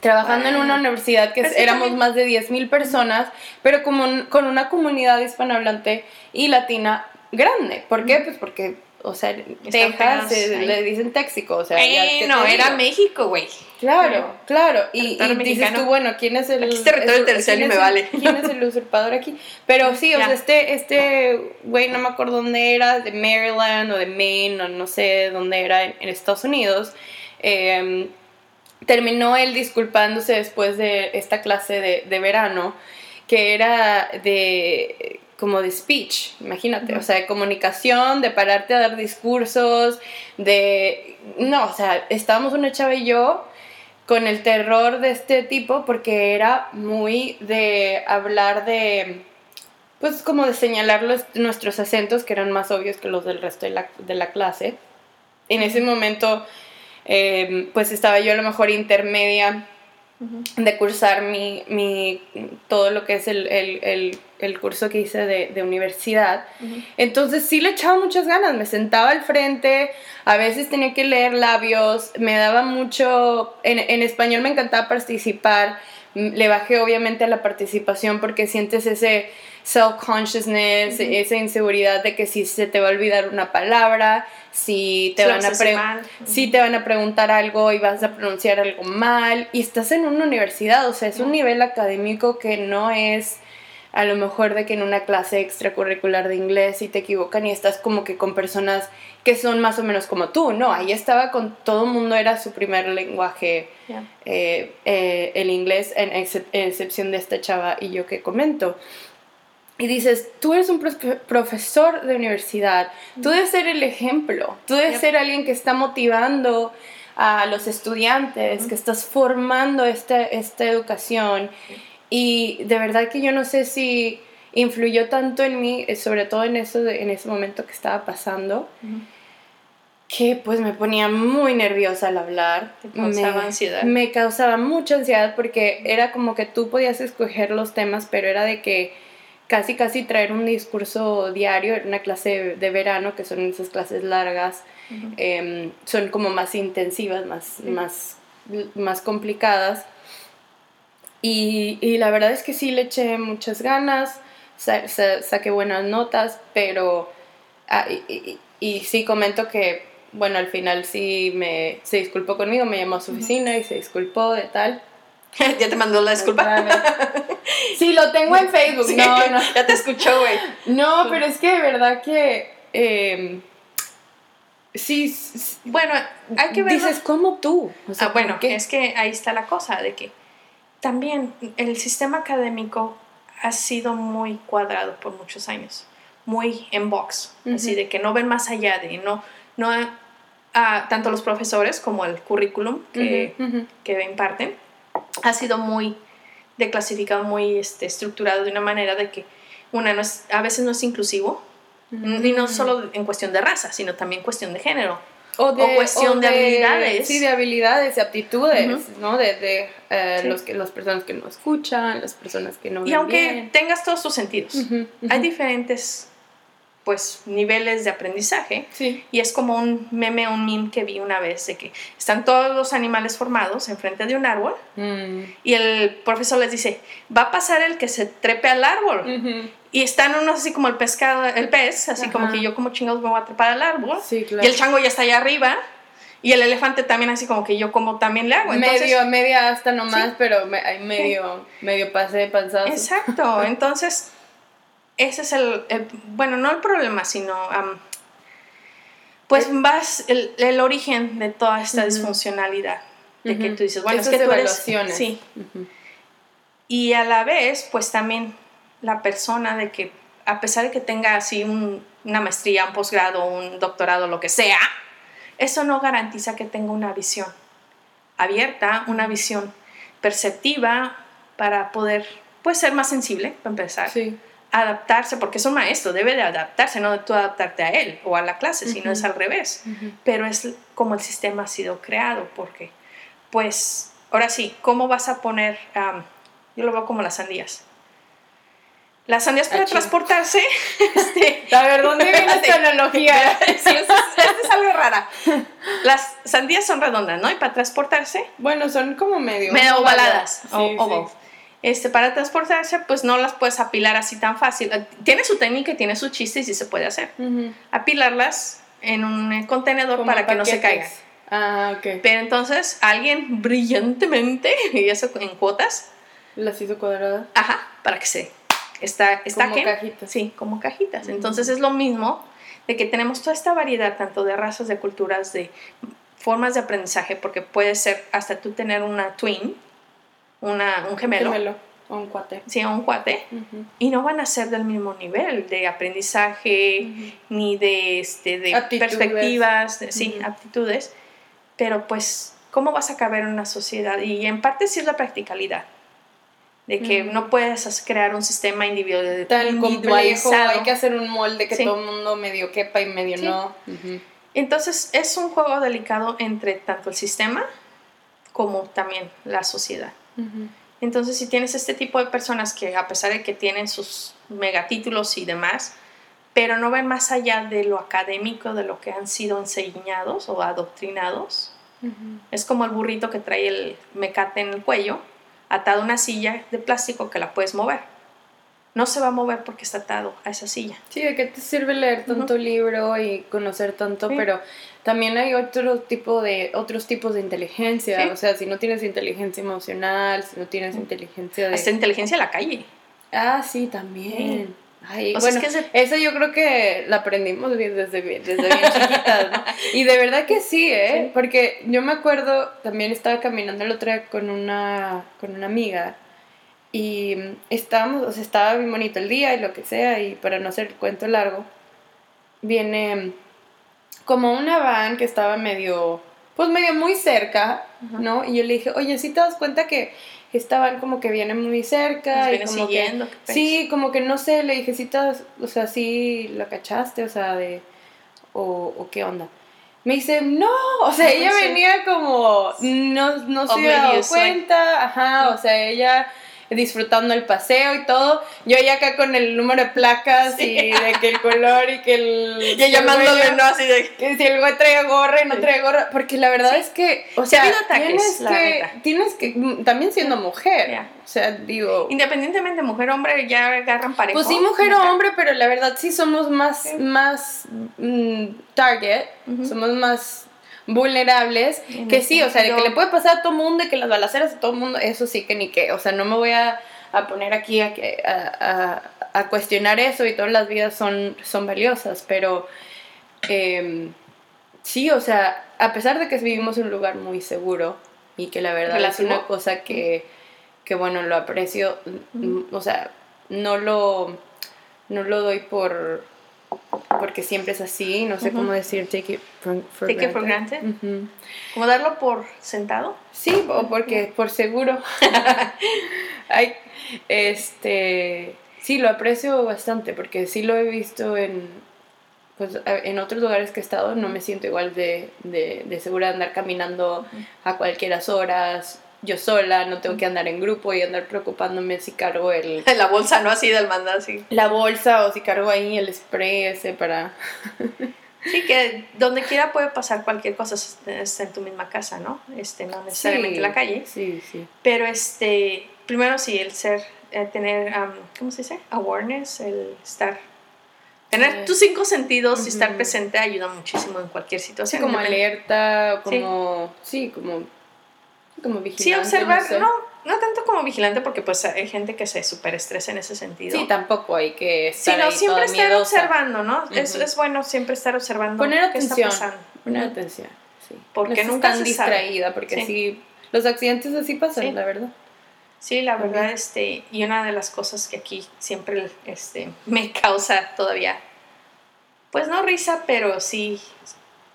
trabajando en una universidad que Pero éramos también- más de 10.000 personas, pero como un- con una comunidad hispanohablante y latina grande. ¿Por qué? Pues porque, o sea, Texas eh, le dicen Téxico, o sea, Eh, ¿qué no, era? México, güey. Claro, claro. Y, y dices tú, bueno, ¿quién es el. Aquí es territorio y es me el- vale. ¿Quién es el usurpador aquí? Pero sí, o sea, este, este güey, no me acuerdo dónde era, de Maryland o de Maine, o no sé dónde era en, en Estados Unidos. eh, terminó él disculpándose después de esta clase de, de verano, que era de como de speech, imagínate, o sea, de comunicación, de pararte a dar discursos, de... No, o sea, estábamos una chava y yo con el terror de este tipo porque era muy de hablar de... Pues como de señalar los- nuestros acentos que eran más obvios que los del resto de la, de la clase. En ese momento, eh, pues estaba yo a lo mejor intermedia de cursar mi, mi todo lo que es el, el, el, el curso que hice de, de universidad. Entonces sí le echaba muchas ganas, me sentaba al frente, a veces tenía que leer labios, me daba mucho, en, en español me encantaba participar, m- le bajé obviamente a la participación porque sientes ese self-consciousness, Ujú. esa inseguridad de que si se te va a olvidar una palabra, si te van a si te van a preguntar algo y vas a pronunciar algo mal y estás en una universidad, o sea, es un nivel académico que no es a lo mejor de que en una clase extracurricular de inglés y te equivocan y estás como que con personas que son más o menos como tú, no, ahí estaba con todo el mundo, era su primer lenguaje eh, eh, el inglés, en, excep- en excepción de esta chava y yo que comento. Y dices, tú eres un profe- profesor de universidad, tú debes ser el ejemplo, tú debes Yep. ser alguien que está motivando a los estudiantes, Ujú. que estás formando esta, esta educación. Y de verdad que yo no sé si influyó tanto en mí, eh, sobre todo en, eso en ese momento que estaba pasando, que pues me ponía muy nerviosa al hablar. Te causaba me, ansiedad. Me causaba mucha ansiedad porque era como que tú podías escoger los temas, pero era de que casi casi traer un discurso diario, era una clase de verano, que son esas clases largas, em, son como más intensivas, más, más, más complicadas. Y, y la verdad es que sí le eché muchas ganas, sa- sa- saqué buenas notas, pero... ah, y, y- y sí comento que, bueno, al final sí me, se disculpó conmigo, me llamó a su oficina y se disculpó de tal. ya te mandó la disculpa. Sí, lo tengo en Facebook, Sí, no, no. Ya te escuchó, güey. No, pero es que de verdad que eh, Sí, sí, Bueno, hay que ver. dices, ¿cómo tú? O sea, Ah, bueno, es que ahí está la cosa, de que también el sistema académico ha sido muy cuadrado por muchos años, muy en box, así de que no ven más allá de, no, no, ah, tanto los profesores como el currículum que, que imparten, ha sido muy declasificado, muy este, estructurado de una manera de que una no es, a veces no es inclusivo, y no solo en cuestión de raza, sino también cuestión de género. O, o cuestión de habilidades. Sí, de habilidades, de aptitudes, Ujú. ¿no? De, de eh, Sí. los que, las personas que no escuchan, las personas que no Y ven aunque bien. tengas todos tus sentidos, Ujú, ujú. hay diferentes pues niveles de aprendizaje Sí. y es como un meme, un meme que vi una vez de que están todos los animales formados enfrente de un árbol Mm. y el profesor les dice, va a pasar el que se trepe al árbol. Y están unos así como el pescado, el pez, así como que yo como chingados me voy a trepar al árbol. Sí, claro. Y el chango ya está allá arriba. Y el elefante también así como que yo como también le hago. Entonces, medio, media hasta nomás, Sí. pero me- hay medio, medio pase de panzazo. Exacto, entonces ese es el, el- bueno, no el problema, sino pues vas el, el origen de toda esta disfuncionalidad. De que tú dices, bueno, Esas es que tú eres... Sí, y a la vez, pues también la persona de que a pesar de que tenga así un- una maestría, un posgrado, un doctorado, lo que sea, eso no garantiza que tenga una visión abierta, una visión perceptiva para poder, pues, ser más sensible, para empezar. Sí. Adaptarse, porque es un maestro, debe de adaptarse, no de tú adaptarte a él o a la clase, sino Ujú. es al revés Ujú. pero es como el sistema ha sido creado, porque, pues, ahora sí, ¿cómo vas a poner, am, yo lo veo como las sandías? Las sandías para Achín. transportarse, este, A ver, ¿dónde viene esta analogía? sí, esta es, es algo rara. Las sandías son redondas, ¿no? Y para transportarse, Bueno, son como medio... medio ovaladas, Sí, o, sí. Este, para transportarse, pues no las puedes apilar así tan fácil. Tiene su técnica y tiene su chiste y sí se puede hacer. Apilarlas en un eh, contenedor Como para que no se caigan. Ah, ok. Pero entonces alguien brillantemente, y eso en cuotas, Las hizo cuadradas. ajá, para que se está, está Como cajitas. Sí, como cajitas. Entonces es lo mismo de que tenemos toda esta variedad tanto de razas, de culturas, de formas de aprendizaje, porque puede ser hasta tú tener una twin, una, un gemelo, Gemelo. O un cuate. sí, un cuate, y no van a ser del mismo nivel de aprendizaje, ni de, este, de Aptitudes. perspectivas, de- sí, aptitudes, pero pues, ¿cómo vas a caber en una sociedad? Y en parte sí es la practicalidad, de que no puedes crear un sistema individual, Tan complejo, individualizado. hay que hacer un molde que Sí. todo el mundo medio quepa y medio Sí. no. Entonces es un juego delicado entre tanto el sistema como también la sociedad. Entonces, si tienes este tipo de personas que a pesar de que tienen sus megatítulos y demás, pero no ven más allá de lo académico, de lo que han sido enseñados o adoctrinados, es como el burrito que trae el mecate en el cuello, atado a una silla de plástico que la puedes mover. No se va a mover porque está atado a esa silla. Sí, ¿de qué te sirve leer tanto libro y conocer tanto? Sí. Pero también hay otro tipo de, otros tipos de inteligencia. Sí. O sea, si no tienes inteligencia emocional, si no tienes inteligencia de... Hasta inteligencia de la calle. Ah, sí, también. Ay, O sea, bueno, es que esa yo creo que la aprendimos bien desde, bien- desde bien chiquitas, ¿no? Y de verdad que sí, ¿eh? Sí. Porque yo me acuerdo, también estaba caminando el otro día con una, con una amiga y mm, estábamos, o sea, estaba bien bonito el día y lo que sea, y para no hacer el cuento largo, viene mm, como una van que estaba medio, pues medio muy cerca, Ajá. ¿no? Y yo le dije, oye, ¿sí te das cuenta que estaban como que viene muy cerca? Nos y viene como que- siguiendo. ¿qué Sí, como que no sé, le dije, sí, te das- o sea, sí la cachaste, o sea, de, o, o qué onda. Me dice, no, o sea, ella venía como, no, no se había dado cuenta, ajá, o sea, ella disfrutando el paseo y todo, yo ya acá con el número de placas Sí. y de que el color y que el... Y llamándole, ¿no? Así de... que si el güey trae gorra y no trae gorra, porque la verdad Sí. es que, o sea, ataques, tienes que, tienes que, mm, también siendo mujer, Ya. o sea, digo... Independientemente mujer-hombre, ya agarran parejo. Pues sí, mujer o hombre, pero la verdad sí somos más, Sí. más mm, target, somos más vulnerables, que sí, o sea, de que le puede pasar a todo mundo y que las balaceras a todo mundo, eso sí que ni qué, o sea, no me voy a, a poner aquí a, que- a, a- cuestionar eso y todas las vidas son, son valiosas, pero em, sí, o sea, a pesar de que vivimos en un lugar muy seguro y que la verdad es una cosa que, que bueno, lo aprecio, o sea, no lo, no lo doy por porque siempre es así, no sé cómo decir take it for, take It for granted. ¿Como darlo por sentado? Sí, o porque por seguro. Ay, este, sí, lo aprecio bastante porque sí lo he visto en, pues, en otros lugares que he estado, no me siento igual de, de, de segura de andar caminando a cualquier horas, yo sola, no tengo que andar en grupo y andar preocupándome si cargo el... La bolsa, ¿no? Así del mandado, sí. La bolsa o si cargo ahí el spray ese para... Sí, que donde quiera puede pasar cualquier cosa en tu misma casa, ¿no? Este, no necesariamente en la calle. Sí, sí. Pero este, primero sí, el ser, eh, tener, ¿cómo se dice? Awareness, el estar Tener tus cinco sentidos y estar presente ayuda muchísimo en cualquier situación. como alerta, como. Sí, como como vigilante. Sí, observar, no, no, tanto como vigilante porque pues hay gente que se super estresa en ese sentido. Sí, tampoco hay que estar Sino siempre estar observando, ¿no? es, es, bueno siempre estar observando Poner atención. Poner atención, sí. Porque nunca están distraída, porque sí. los accidentes así pasan, la verdad. Sí, la verdad, este, y una de las cosas que aquí siempre este, me causa todavía, pues no risa, pero sí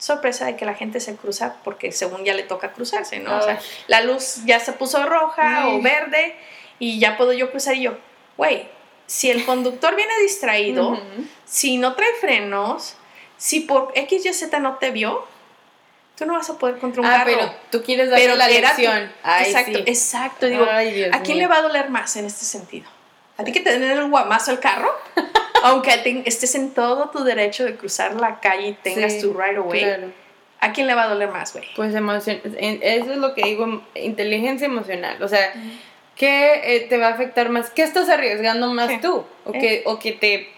sorpresa de que la gente se cruza porque según ya le toca cruzarse, ¿no? O sea, la luz ya se puso roja o verde y ya puedo yo cruzar y yo, güey, si el conductor viene distraído, si no trae frenos, si por X, Y, Z no te vio, tú no vas a poder contra un ah, pero tú quieres darle la lección. exacto, exacto. Digo, ¿a quién le va a doler más en este sentido? ¿A ti que te den el guamazo el carro? Aunque estés en todo tu derecho de cruzar la calle y tengas tu right away. ¿A quién le va a doler más, güey? Pues eso es lo que digo, inteligencia emocional. O sea, ¿qué eh, te va a afectar más? ¿Qué estás arriesgando más tú? O, que, o que te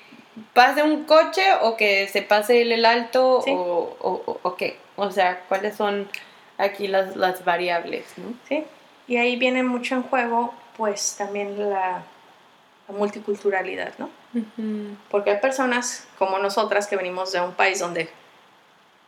pase un coche o que se pase el, alto o, o, o, qué. O sea, ¿cuáles son aquí las, las variables? ¿no? Sí, y ahí viene mucho en juego pues también la la multiculturalidad, ¿no? Porque hay personas como nosotras que venimos de un país donde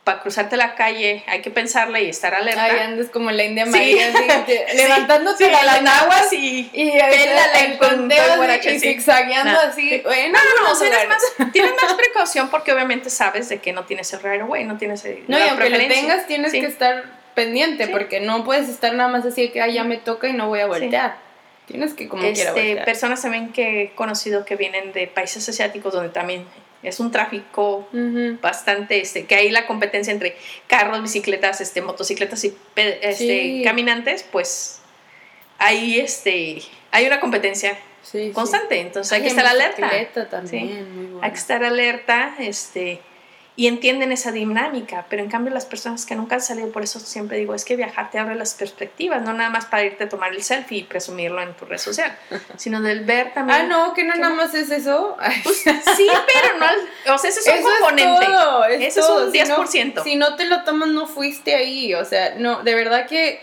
para cruzarte la calle hay que pensarle y estar alerta. Ahí andas como la India María, levantándote a las aguas y, y el conteo y zigzagueando así. Bueno, no, no, tienes, más, tienes más precaución porque obviamente sabes de que no tienes el right away, no tienes el, No, y aunque lo tengas, tienes que estar pendiente porque no puedes estar nada más así de que ya me toca y no voy a voltear. Tienes que como este, Personas también que he conocido que vienen de países asiáticos donde también es un tráfico bastante, este, que hay la competencia entre carros, bicicletas, este, motocicletas y este, caminantes, pues ahí este, hay una competencia constante, entonces hay, que estar alerta. También, Hay que estar alerta, este, y entienden esa dinámica, pero en cambio las personas que nunca han salido, por eso siempre digo, es que viajar te abre las perspectivas, no nada más para irte a tomar el selfie y presumirlo en tu red social, sino del ver también... Ah, no, que no nada más es eso. Pues, sí, pero no, o sea, ese es un componente. Es todo, es eso es un 10%. Si no, si no te lo tomas, no fuiste ahí, o sea, no, de verdad que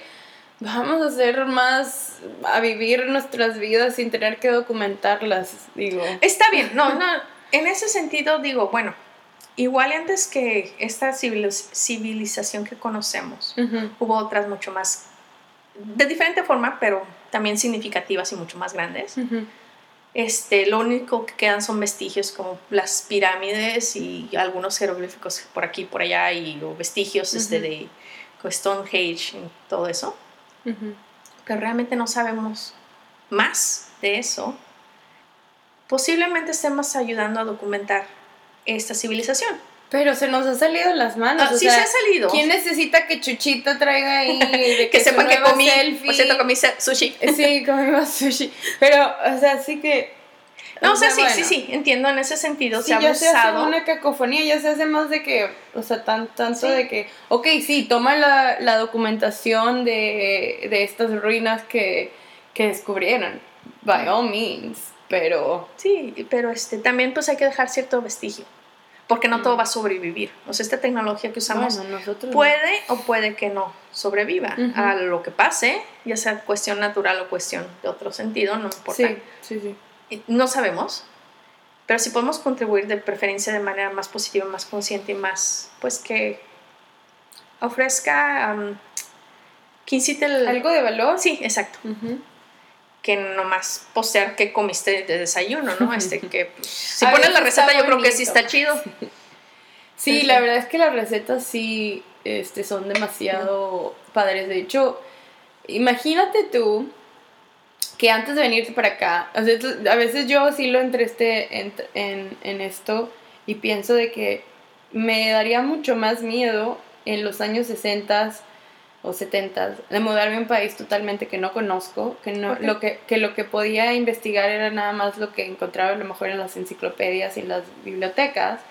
vamos a hacer más, a vivir nuestras vidas sin tener que documentarlas, digo. Está bien, no, no, en ese sentido digo, bueno, Igual antes que esta civilización que conocemos, hubo otras mucho más, de diferente forma, pero también significativas y mucho más grandes. este, lo único que quedan son vestigios como las pirámides y algunos jeroglíficos por aquí por allá y vestigios este, de Stonehenge y todo eso. Pero realmente no sabemos más de eso. Posiblemente estemos ayudando a documentar esta civilización. Pero se nos ha salido en las manos. Ah, sí se ha salido. ¿Quién necesita que Chuchito traiga ahí de que, sepan que comí, selfie? Por cierto, comí sushi. Sí, comimos sushi. Pero, o sea, sí que... No, o sea, sí, sí, sí, entiendo, en ese sentido se ha ya se hace una cacofonía, ya se hace más de que, o sea, tan, tanto de que, ok, sí, toma la, la documentación de, de, estas ruinas que, que descubrieron, by all means, pero... Sí, pero este, también pues hay que dejar cierto vestigio, porque no todo va a sobrevivir. O sea, esta tecnología que usamos puede o puede que no sobreviva a lo que pase, ya sea cuestión natural o cuestión de otro sentido, no importa. Sí, sí, sí. No sabemos, pero si podemos contribuir de preferencia de manera más positiva, más consciente y más, pues que ofrezca, um, que incite el... ¿Algo de valor? Sí, exacto. Que nomás postear qué comiste de desayuno, ¿no? Este, que pues, si pones la receta yo creo que sí está chido. Sí, la verdad es que las recetas sí este, son demasiado padres. De hecho, imagínate tú que antes de venirte para acá, a veces yo sí lo entré en, en, en esto y pienso de que me daría mucho más miedo en los años 60 o 70 de mudarme a un país totalmente que no conozco, que, no, lo que, que lo que podía investigar era nada más lo que encontraba a lo mejor en las enciclopedias y en las bibliotecas,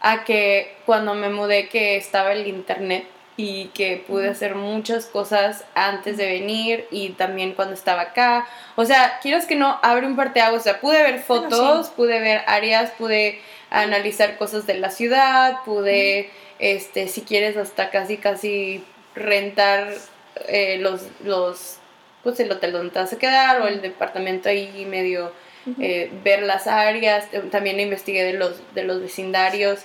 a que cuando me mudé que estaba el internet y que pude hacer muchas cosas antes de venir y también cuando estaba acá. O sea, quieres que no abre un parteaguas, o sea, pude ver fotos, pude ver áreas, pude analizar cosas de la ciudad, pude, este, si quieres, hasta casi, casi rentar eh, los, los, pues el hotel donde te vas a quedar o el departamento ahí medio, eh, ver las áreas, también investigué de los, de los vecindarios.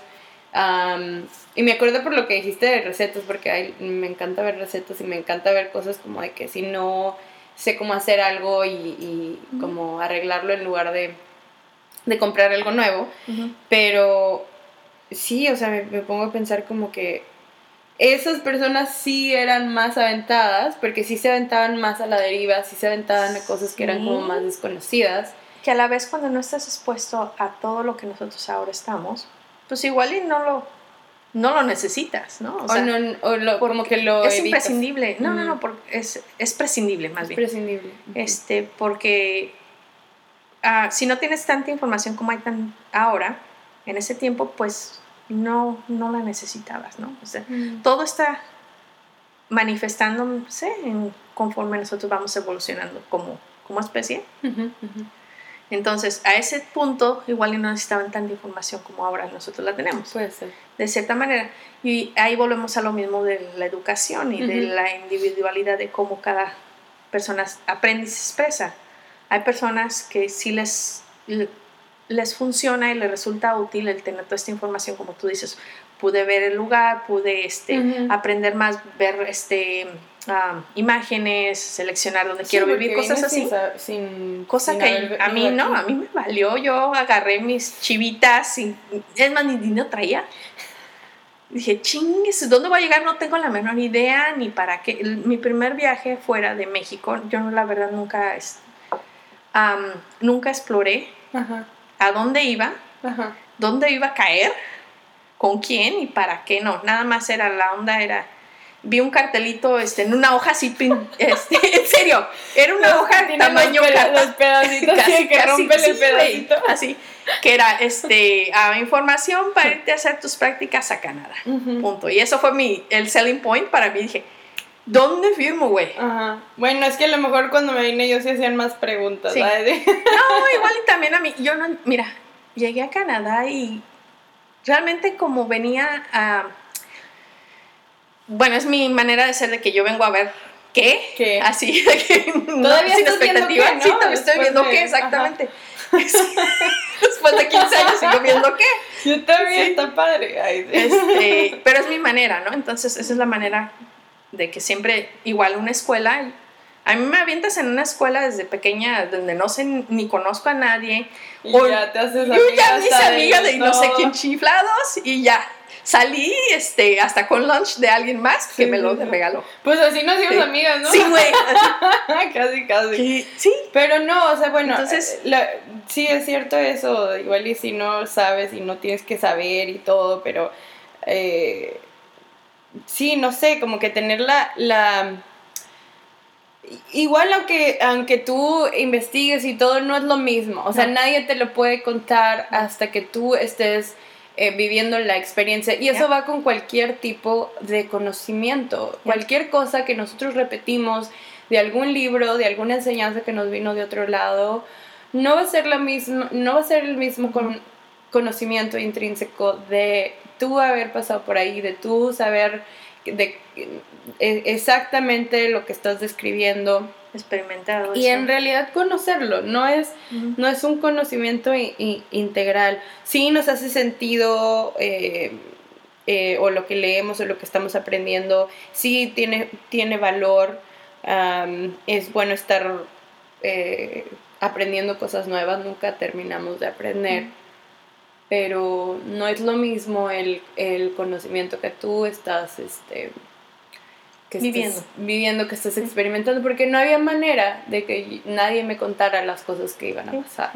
y me acuerdo por lo que dijiste de recetas, porque me encanta ver recetas y me encanta ver cosas como de que si no sé cómo hacer algo y, y como arreglarlo en lugar de de comprar algo nuevo, pero sí, o sea, me, pongo a pensar como que esas personas sí eran más aventadas, porque sí se aventaban más a la deriva, sí se aventaban a cosas que eran como más desconocidas. Que a la vez cuando no estás expuesto a todo lo que nosotros ahora estamos, pues igual y no lo, no lo necesitas, ¿no? O, no, o lo, como que lo Es imprescindible. No, no, no, porque es, es prescindible más bien. Es prescindible. Este, porque Ah, si no tienes tanta información como hay tan ahora, en ese tiempo, pues no, no la necesitabas, ¿no? O sea, mm. todo está manifestándose en, conforme nosotros vamos evolucionando como, como especie. Entonces, a ese punto, igual no necesitaban tanta información como ahora nosotros la tenemos. Puede ser. De cierta manera. Y ahí volvemos a lo mismo de la educación y de la individualidad de cómo cada persona aprende y se expresa hay personas que sí les, les funciona y les resulta útil el tener toda esta información, como tú dices, pude ver el lugar, pude este, aprender más, ver este, imágenes, seleccionar dónde quiero vivir, cosas así. Sin, Cosa que a mí no, a mí me valió, yo agarré mis chivitas, y, es más, ni dinero traía. Dije, chingues, ¿dónde voy a llegar? No tengo la menor idea ni para qué. Mi primer viaje fuera de México, yo la verdad nunca nunca exploré a dónde iba, dónde iba a caer, con quién y para qué no. Nada más era la onda, era vi un cartelito este, en una hoja así, este, en serio, era una hoja tamaño los, pedacitos así, que rompen el pedacito. así, que era este, información para irte a hacer tus prácticas a Canadá, punto. Y eso fue mi, el selling point para mí, dije, ¿Dónde firmo, güey? Ajá. Bueno, es que a lo mejor cuando me vine yo sí hacían más preguntas, no, igual y también a mí. Yo no, mira, llegué a Canadá y realmente como venía a... Bueno, es mi manera de ser de que yo vengo a ver qué. ¿Qué? Así, de que ¿Todavía sin expectativa. ¿no? Sí, todavía estoy viendo qué, exactamente. Después de 15 años sigo viendo qué. Yo también, está padre. Este, pero es mi manera, ¿no? Entonces, esa es la manera de que siempre, igual una escuela, a mí me avientas en una escuela desde pequeña donde no sé ni conozco a nadie. Y o, ya te haces amiga. ya mis amigas de no sé quién chiflados y ya. Salí este, hasta con lunch de alguien más que me lo regaló. Pues así nos hicimos amigas, ¿no? Sí, güey. casi, casi. Sí. Pero no, o sea, bueno, Entonces, eh, sí es cierto eso, igual y si no sabes y no tienes que saber y todo, pero eh, sí, no sé, como que tener la, Igual aunque, aunque tú investigues y todo, no es lo mismo. O sea, nadie te lo puede contar hasta que tú estés eh, viviendo la experiencia. Y eso va con cualquier tipo de conocimiento. Cualquier cosa que nosotros repetimos de algún libro, de alguna enseñanza que nos vino de otro lado, no va a ser la misma, no va a ser el mismo con, conocimiento intrínseco de tú haber pasado por ahí, de tú saber de, e, exactamente lo que estás describiendo. Experimentado. Y en realidad conocerlo, no es, no es un conocimiento integral. Sí nos hace sentido eh, eh, o lo que leemos o lo que estamos aprendiendo sí tiene, tiene valor, es bueno estar eh, aprendiendo cosas nuevas, nunca terminamos de aprender, pero no es lo mismo el, el conocimiento que tú estás este, que viviendo. viviendo, que estás experimentando, porque no había manera de que nadie me contara las cosas que iban a pasar.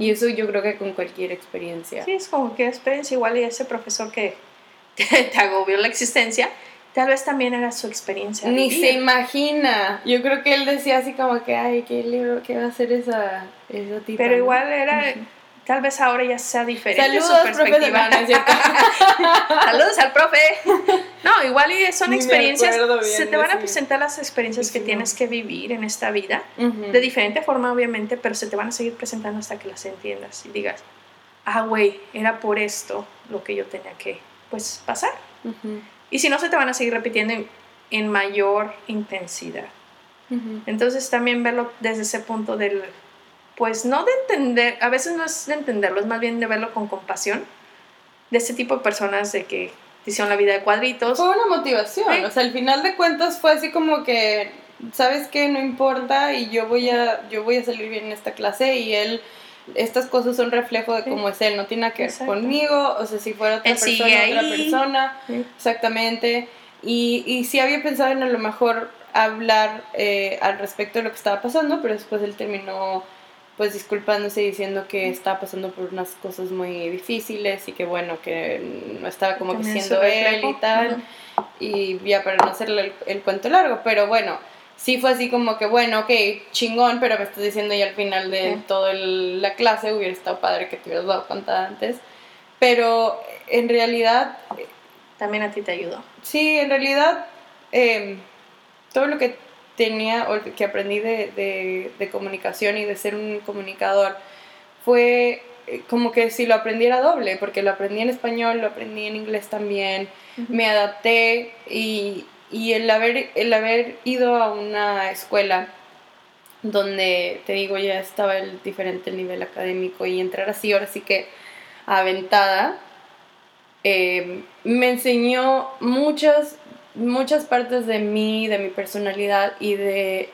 Y eso yo creo que con cualquier experiencia. Sí, es como cualquier experiencia, igual y ese profesor que te, agobió la existencia, tal vez también era su experiencia. Ni se imagina. Yo creo que él decía así como que, ay, qué libro, qué va a ser esa, esa Pero igual era tal vez ahora ya sea diferente Saludos, su perspectiva. Saludos al profe. No, igual y son experiencias, se te van a presentar las experiencias que tienes que vivir en esta vida, de diferente forma obviamente, pero se te van a seguir presentando hasta que las entiendas y digas, ah, güey, era por esto lo que yo tenía que, pues, pasar. Y si no, se te van a seguir repitiendo en mayor intensidad. Entonces también verlo desde ese punto del pues no de entender, a veces no es de entenderlo, es más bien de verlo con compasión, de este tipo de personas de que hicieron la vida de cuadritos. Fue una motivación, o sea, al final de cuentas fue así como que, ¿sabes qué? No importa y yo voy a, yo voy a salir bien en esta clase y él estas cosas son reflejo de cómo es él, no tiene nada que ver conmigo, o sea, si fuera otra persona, otra persona, exactamente. Y, y sí había pensado en a lo mejor hablar eh, al respecto de lo que estaba pasando, pero después él terminó pues disculpándose diciendo que estaba pasando por unas cosas muy difíciles y que bueno, que no estaba como que siendo él y tal. Y ya para no hacerle el, cuento largo, pero bueno, sí fue así como que bueno, ok, chingón, pero me estás diciendo ya al final de toda la clase hubiera estado padre que te hubieras dado cuenta antes. Pero en realidad... También a ti te ayudó. Sí, en realidad em, todo lo que tenía o que aprendí de, de, comunicación y de ser un comunicador fue eh, como que si lo aprendiera doble, porque lo aprendí en español, lo aprendí en inglés también, me adapté y, y, el, haber, el haber ido a una escuela donde, te digo, ya estaba el diferente nivel académico y entrar así, ahora sí que aventada, eh, me enseñó muchas muchas partes de mí, de mi personalidad y de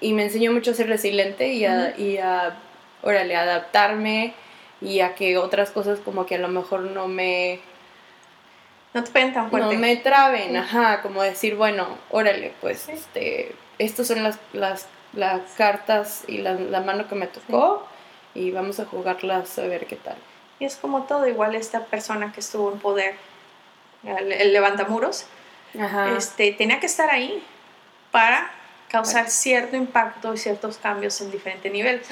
y, me enseñó mucho a ser resiliente y a, y a órale, adaptarme y a que otras cosas como que a lo mejor no me no te peguen tan fuerte. No me traben, ajá, como decir, bueno, órale, pues este estas son las, las, las cartas y la, la, mano que me tocó y vamos a jugarlas a ver qué tal. Y es como todo, igual esta persona que estuvo en poder, el, el levantamuros, este, tenía que estar ahí para causar cierto impacto y ciertos cambios en diferentes niveles.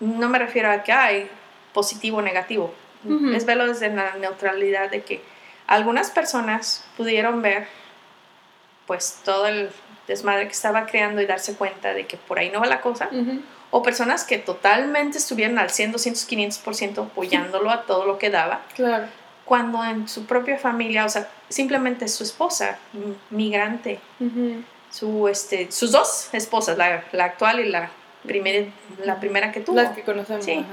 no me refiero a que hay positivo o negativo, es verlo desde la neutralidad de que algunas personas pudieron ver pues todo el desmadre que estaba creando y darse cuenta de que por ahí no va la cosa. O personas que totalmente estuvieron al 100, 200, 500% apoyándolo a todo lo que daba. Claro cuando en su propia familia, o sea, simplemente su esposa, migrante, su, este, sus dos esposas, la, la actual y la, primera la primera que tuvo. Las que conocemos. Sí.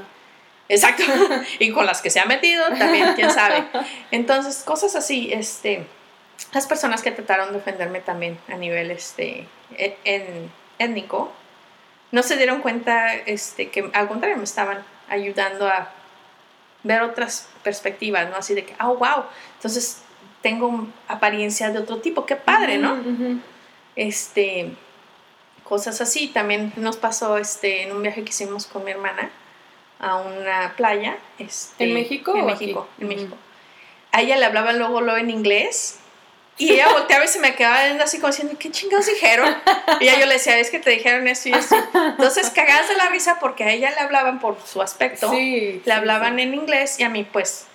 Exacto. y con las que se ha metido también, quién sabe. Entonces, cosas así, este, las personas que trataron de ofenderme también a nivel este, e, en, étnico, no se dieron cuenta este, que al contrario me estaban ayudando a ver otras perspectivas, ¿no? Así de que, oh, wow, entonces tengo apariencia de otro tipo, qué padre, ¿no? Este, cosas así. También nos pasó este, en un viaje que hicimos con mi hermana a una playa. Este, ¿En México? En México, en México. A ella le hablaban luego, luego en inglés y ella volteaba y se me quedaba viendo así como diciendo, ¿qué chingados dijeron? Y ella yo le decía, es que te dijeron esto y esto. Entonces cagadas de la risa porque a ella le hablaban por su aspecto. Sí, le hablaban en inglés y a mí pues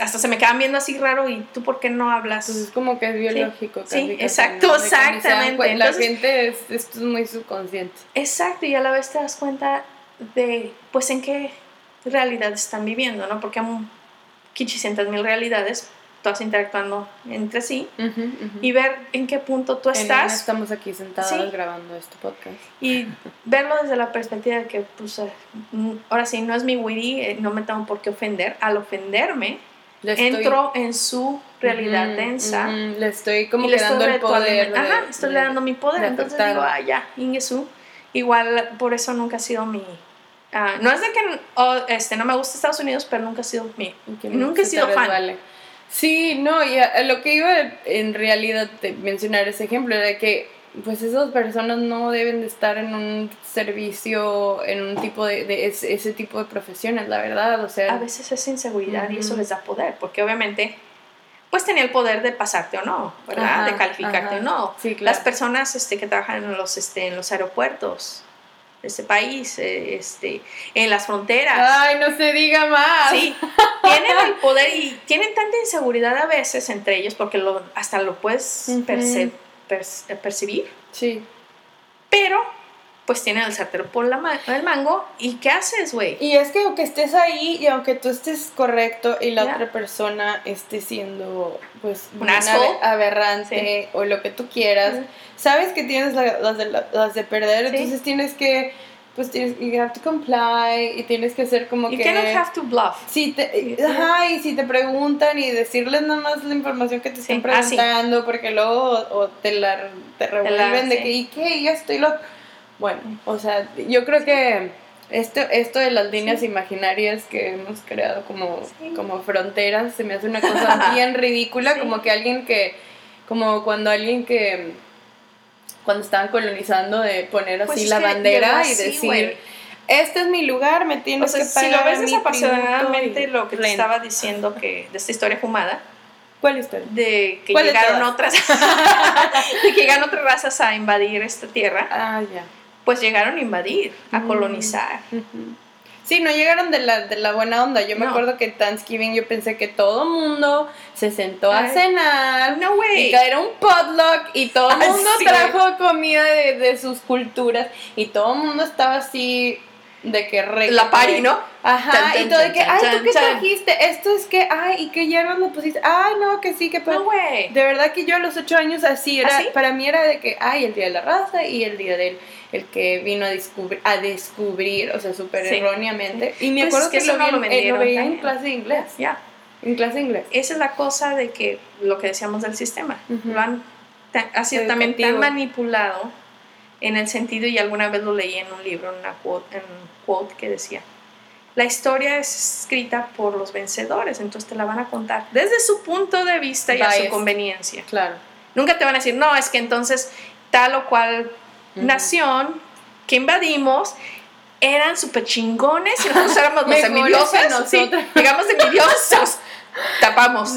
hasta se me quedaban viendo así raro y tú por qué no hablas. Pues es como que es biológico. Sí, exacto, exactamente. la gente es, esto es muy subconsciente. Exacto, y a la vez te das cuenta de pues en qué realidad están viviendo, ¿no? Porque hay muchísimas mil realidades, todas interactuando entre sí y ver en qué punto tú estás. estamos aquí sentadas grabando este podcast. Y verlo desde la perspectiva de que, pues, eh, ahora sí, no es mi witty, eh, no me tengo por qué ofender. Al ofenderme, entro en su realidad densa. le estoy como le dando el poder. Ajá, estoy le dando mi poder. Entonces digo, ah, ya, Ingesu. Igual por eso nunca ha sido mi. Ah, no es de que oh, este, no me gusta Estados Unidos, pero nunca ha sido mi. Nunca he sido fan. Sí, no, y a, lo que iba en realidad mencionar ese ejemplo era que pues esas personas no deben de estar en un servicio, en un tipo de, ese, tipo de profesiones, la verdad, o sea... A veces es inseguridad y eso les da poder, porque obviamente pues tenía el poder de pasarte o no, ¿verdad? de calificarte o no. Las personas este, que trabajan en los, este, en los aeropuertos de este país, eh, este, en las fronteras. Ay, no se diga más. Sí, tienen el poder y tienen tanta inseguridad a veces entre ellos porque lo, hasta lo puedes percibir. Sí. Pero pues tienen el sartén por la el mango y ¿qué haces, güey? Y es que aunque estés ahí y aunque tú estés correcto y la otra persona esté siendo pues un aberrante o lo que tú quieras, sabes que tienes las, de, las de perder, entonces tienes que pues tienes you have to comply y tienes que hacer como you que cannot have to bluff. si te, ajá y si te preguntan y decirles nada más la información que te están ah, preguntando porque luego o, te la te revuelven de que y qué ya estoy lo bueno, o sea, yo creo que esto, esto de las líneas imaginarias que hemos creado como, como fronteras se me hace una cosa bien ridícula, como que alguien que, como cuando alguien que, cuando estaban colonizando, de poner así pues la bandera y decir... Este es mi lugar, me tienes que pagar. Si lo ves desapasionadamente, lo que te estaba diciendo que de esta historia fumada, ¿Cuál historia? De que llegaron otras. de que llegaron otras razas a invadir esta tierra. Ah, ya pues llegaron a invadir, a mm. colonizar. Sí, no llegaron de la, de la buena onda. Yo me acuerdo que Thanksgiving yo pensé que todo mundo se sentó a cenar. No way. Y era un potluck y todo el mundo trajo comida de, de, sus culturas y todo el mundo estaba así de que re La pari, ¿no? Ajá, y todo de que, ay, ¿tú qué trajiste? Esto es que, ay, ¿y qué hierbas le pusiste? Ay, no, que sí, que... No, güey. De verdad que yo a los ocho años así era, para mí era de que, ay, el día de la raza y el día del el que vino a descubrir, a descubrir o sea, súper erróneamente. Y me pues acuerdo que, lo, lo, veía en clase de inglés. Ya. En clase de inglés. Esa es la cosa de que lo que decíamos del sistema. Lo han ha sido también tan manipulado en el sentido, y alguna vez lo leí en un libro, en, una en quote que decía, la historia es escrita por los vencedores, entonces te la van a contar desde su punto de vista y a su conveniencia. Claro. Nunca te van a decir, no, es que entonces tal o cual nación que invadimos eran súper chingones y nosotros éramos los envidiosos. Sí, digamos envidiosos. Tapamos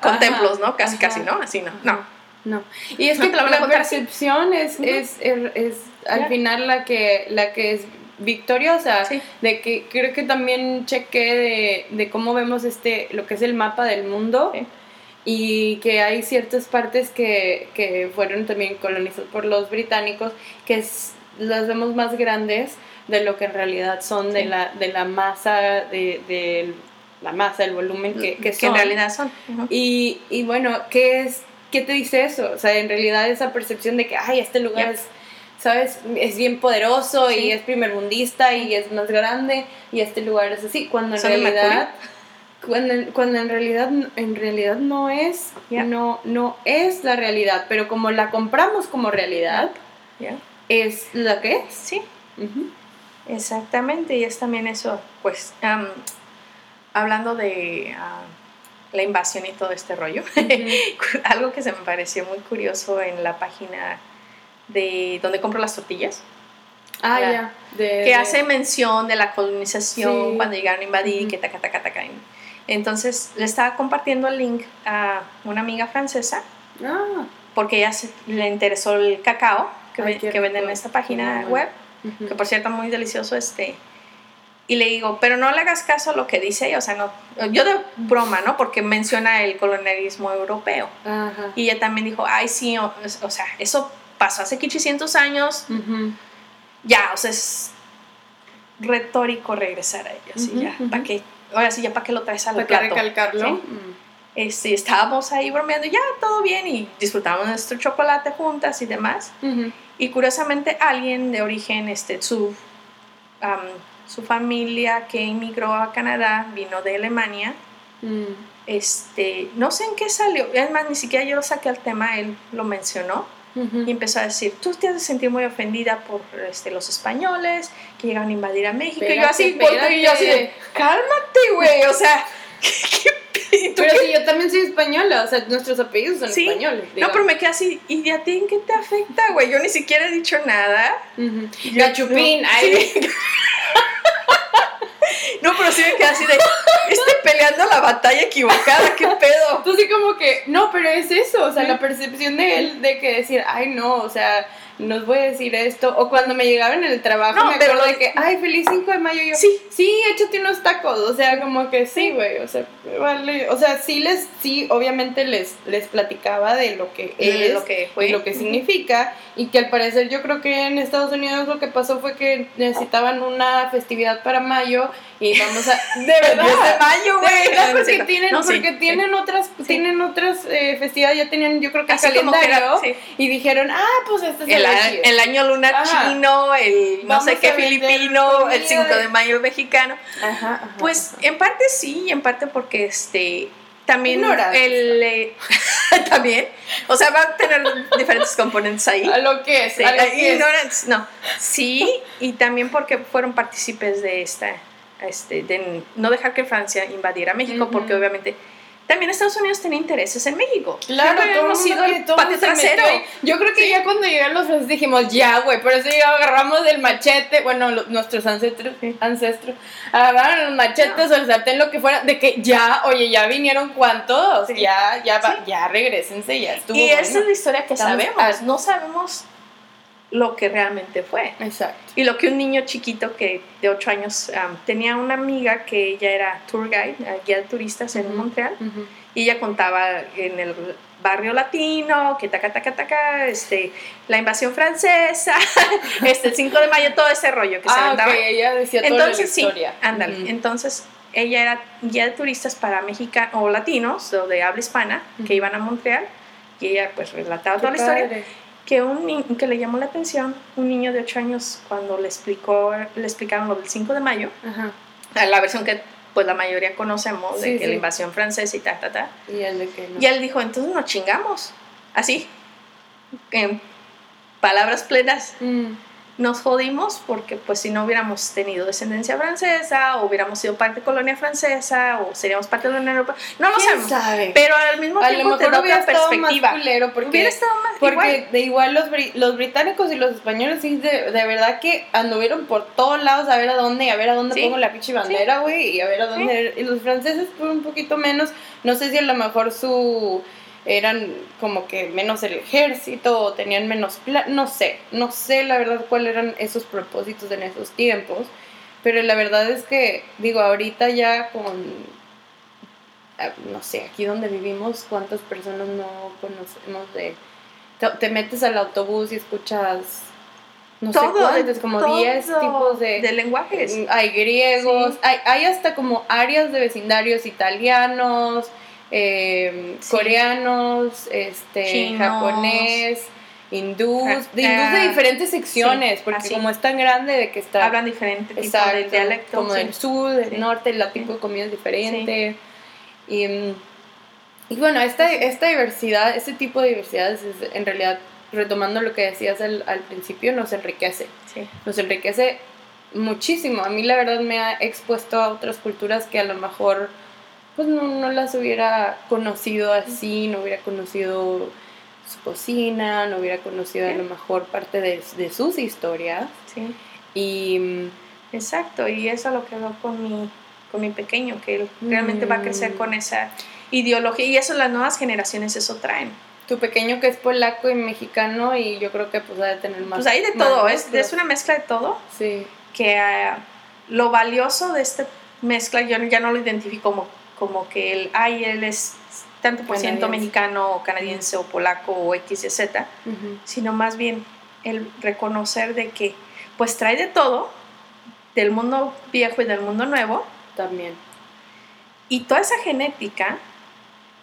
con, templos, ¿no? Casi, casi, ¿no? Así no. No. No. Y es que la, percepción es, es, es, al final la que, la que es victoriosa. De que creo que también chequé de, de, cómo vemos este, lo que es el mapa del mundo y que hay ciertas partes que, que fueron también colonizadas por los británicos que las vemos más grandes de lo que en realidad son de, la, de la masa de, la masa, el volumen que, que, en realidad son. y, y, bueno, ¿qué, es, ¿qué te dice eso? O sea, en realidad esa percepción de que, ay, este lugar es, ¿sabes? Es bien poderoso y es primermundista y es más grande y este lugar es así, cuando en realidad cuando, cuando en realidad en realidad no es no no es la realidad pero como la compramos como realidad es lo que es. Sí. Exactamente y es también eso pues hablando de ah, la invasión y todo este rollo algo que se me pareció muy curioso en la página de donde compro las tortillas Ah, ya. que hace mención de la colonización cuando llegaron a invadir, que taca, taca, taca. Entonces le estaba compartiendo el link a una amiga francesa ah. porque ella le interesó el cacao que, que venden en esta página web, que por cierto muy delicioso este. Y le digo, pero no le hagas caso a lo que dice ella, o sea, no, yo de broma, ¿no? Porque menciona el colonialismo europeo. Y ella también dijo, ay, sí, o, sea, eso pasó hace 500 años, ya, o sea, es retórico regresar a ellos, y ya, ¿para qué ahora sí, ya para qué lo traes al ¿Para recalcarlo? Mm. Este, estábamos ahí bromeando, ya todo bien y disfrutábamos nuestro chocolate juntas y demás. Y curiosamente alguien de origen, este, su, su familia que emigró a Canadá, vino de Alemania Mm. Este, no sé en qué salió, además ni siquiera yo lo saqué al tema, él lo mencionó Y empezó a decir, tú te has de sentir muy ofendida por este, los españoles que llegaron a invadir a México. y yo así, Espérate, volteo y yo así de, cálmate, güey, o sea, ¿qué, qué, Pero qué- si yo también soy española, o sea, nuestros apellidos son Sí. españoles. No, pero me quedé así, ¿y a ti en qué te afecta, güey? Yo ni siquiera he dicho nada. Ujú. Yo- Gachupín, no, ay, sí. No, pero sí me quedé así de, estoy peleando la batalla equivocada, ¿qué pedo? Tú sí como que, no, pero es eso, o sea, la percepción de él de que decir, ay, no, o sea, no os voy a decir esto. O cuando me llegaban en el trabajo, No, me pero acuerdo lo- de que, ay, feliz 5 de mayo. Yo, Sí. sí, échate unos tacos. O sea, como que sí, güey, o sea, vale. O sea, sí les, sí, obviamente les, les platicaba de lo que De es lo que fue. y lo que significa. Y que al parecer yo creo que en Estados Unidos lo que pasó fue que necesitaban una festividad para mayo y vamos a... De verdad. 10 de mayo, güey. porque no, tienen, no, sí, porque sí. tienen otras, tienen otras eh, festividades, ya tenían yo creo que Así que calendario era- sí. y dijeron, ah, pues este es El, el, a- chido". el año lunar Ajá. chino, el no sé qué filipino, el comida 5 de de- mayo mexicano. Ajá, ajá, Pues en parte sí, y en parte porque este también el eh, también, o sea, va a tener diferentes componentes ahí. a lo que es, Sí, a lo que es. no. Sí, y también porque fueron partícipes de esta, este, de no dejar que Francia invadiera México, Ujú. porque obviamente también Estados Unidos tenía intereses en México. Claro, hemos sido el trasero. Yo creo que ya cuando llegaron los franceses dijimos, ya, güey, por eso ya agarramos del machete, bueno, nuestros ancestros, Sí. ancestros, agarraron los machetes o el sartén, lo que fuera, de que ya, oye, ya vinieron cuántos, Sí. ya, ya, Sí. ya regresense, ya estuvo Y esa bueno. es la historia que Estamos sabemos, no sabemos lo que realmente fue. Exacto. Y lo que un niño chiquito que de 8 años tenía una amiga que ella era tour guide, eh, guía de turistas en. Montreal, y ella contaba en el barrio latino, que taca, taca, taca, este, la invasión francesa, este, el 5 de mayo, todo ese rollo que se Ah, aventaba. ok, ella decía toda Entonces la sí, historia. ándale. Ujú. Entonces ella era guía de turistas para mexicanos o latinos o de habla hispana que iban a Montreal y ella pues relataba Qué toda la historia. Que un que le llamó la atención un niño de 8 años cuando le explicó le explicaron lo del 5 de mayo Ajá. a la versión que pues la mayoría conocemos de que sí. la invasión francesa y ta ta ta Y el de que no. y él dijo entonces nos chingamos así en palabras plenas Mm. Nos jodimos porque pues si no hubiéramos tenido descendencia francesa o hubiéramos sido parte de colonia francesa o seríamos parte de la Unión Europea no lo ¿Quién sabemos sabe? pero al mismo A lo tiempo te da hubiera otra estado perspectiva más culero porque, hubiera estado más porque igual. de igual los, los británicos y los españoles sí de, de verdad que anduvieron por todos lados a ver a dónde y a ver a dónde Sí. pongo la pinche bandera, güey, y a ver a dónde y los franceses por un poquito menos, no sé si a lo mejor su eran como que menos el ejército o tenían menos pla- no sé, no sé la verdad cuáles eran esos propósitos en esos tiempos, pero la verdad es que digo, ahorita ya con ah, no sé, aquí donde vivimos, cuántas personas no conocemos de... Te, te metes al autobús y escuchas, no sé cuántos, como todo 10 tipos de... de lenguajes. Hay griegos, Sí. hay, hay hasta como áreas de vecindarios italianos, eh, Sí. coreanos, este, Chinos. japonés, hindús, de hindús de diferentes secciones, sí, porque así. como es tan grande de que está... Hablan diferente tipo Exacto, de dialecto. como del sur, del norte, el tipo de comida es diferente. Y, mm, y bueno, esta, esta diversidad, este tipo de diversidades es en realidad, retomando lo que decías al, al principio, nos enriquece. Sí. Nos enriquece muchísimo. A mí la verdad me ha expuesto a otras culturas que a lo mejor pues no, no las hubiera conocido así, no hubiera conocido su cocina, no hubiera conocido a lo mejor parte de, de sus historias. sí, Y mm, exacto. Y eso es lo que veo con mi, con mi pequeño, que él realmente va a crecer Mm. con esa ideología. Y eso las nuevas generaciones eso traen. tu pequeño que es polaco y mexicano y yo creo que pues ha de tener más. Pues hay de todo, es, es una mezcla de todo. Sí. que ah, lo valioso de esta mezcla yo ya no lo identifico como, como que él, ay, él es tanto por ciento mexicano o canadiense o polaco o X y Z, sino más bien el reconocer de que pues trae de todo, del mundo viejo y del mundo nuevo, También. y toda esa genética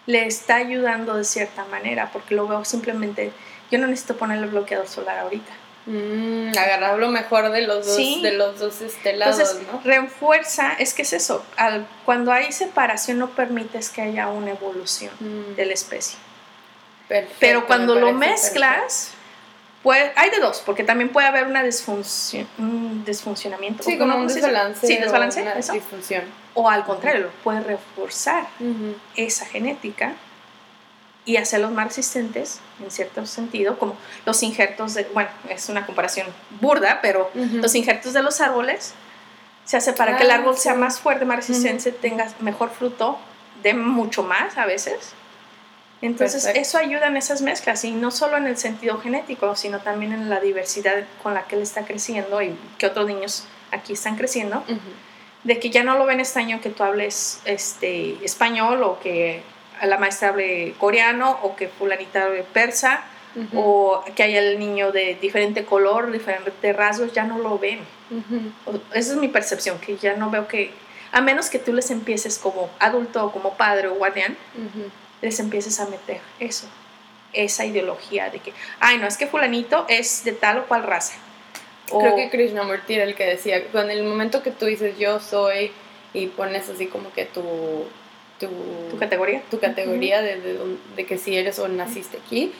le está ayudando de cierta manera, porque lo veo simplemente, yo no necesito ponerle bloqueador solar ahorita. Mm, agarrar lo mejor de los dos, de los dos este, lados, Entonces, ¿no? refuerza, es que es eso, al, cuando hay separación no permites que haya una evolución Mm. de la especie. Perfecto, Pero cuando me lo mezclas, hay de dos, porque también puede haber una disfunción, un desfuncionamiento. Sí, ¿cómo como un desbalance. Sí, o desbalance, una eso. disfunción. O al contrario, puede reforzar esa genética y hacerlos más resistentes en cierto sentido, como los injertos de, bueno, es una comparación burda, pero los injertos de los árboles se hace para que el Ah, árbol sí. sea más fuerte, más resistente, tenga mejor fruto, dé mucho más a veces. Entonces, Perfecto. eso ayuda en esas mezclas y no solo en el sentido genético, sino también en la diversidad con la que él está creciendo y que otros niños aquí están creciendo de que ya no lo ven extraño que tú hables este, español o que la maestra hable coreano o que fulanita hable persa Ujú. o que haya el niño de diferente color, diferentes rasgos, ya no lo ven. Ujú. O- Esa es mi percepción, que ya no veo que, a menos que tú les empieces como adulto o como padre o guardián, Ujú. les empieces a meter eso, esa ideología de que, ay, no, es que fulanito es de tal o cual raza. O- Creo que Krishnamurti era el que decía, con el momento que tú dices yo soy y pones así como que tu, tu, tu categoría. tu categoría de, de, de que si eres o naciste aquí,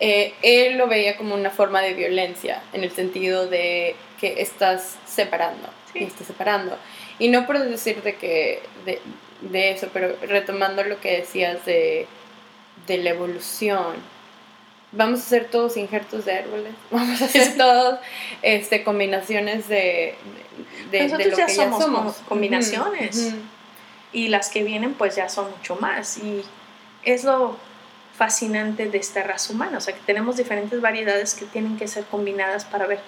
eh, él lo veía como una forma de violencia, en el sentido de que estás separando, Sí. y estás separando. Y no por decir de que de, de eso, pero retomando lo que decías de, de la evolución, vamos a hacer todos injertos de árboles, vamos a hacer todos este, combinaciones de, de, de lo ya que somos ya somos. co- combinaciones. Y las que vienen pues ya son mucho más. Y es lo fascinante de esta raza humana, o sea que tenemos diferentes variedades que tienen que ser combinadas para ver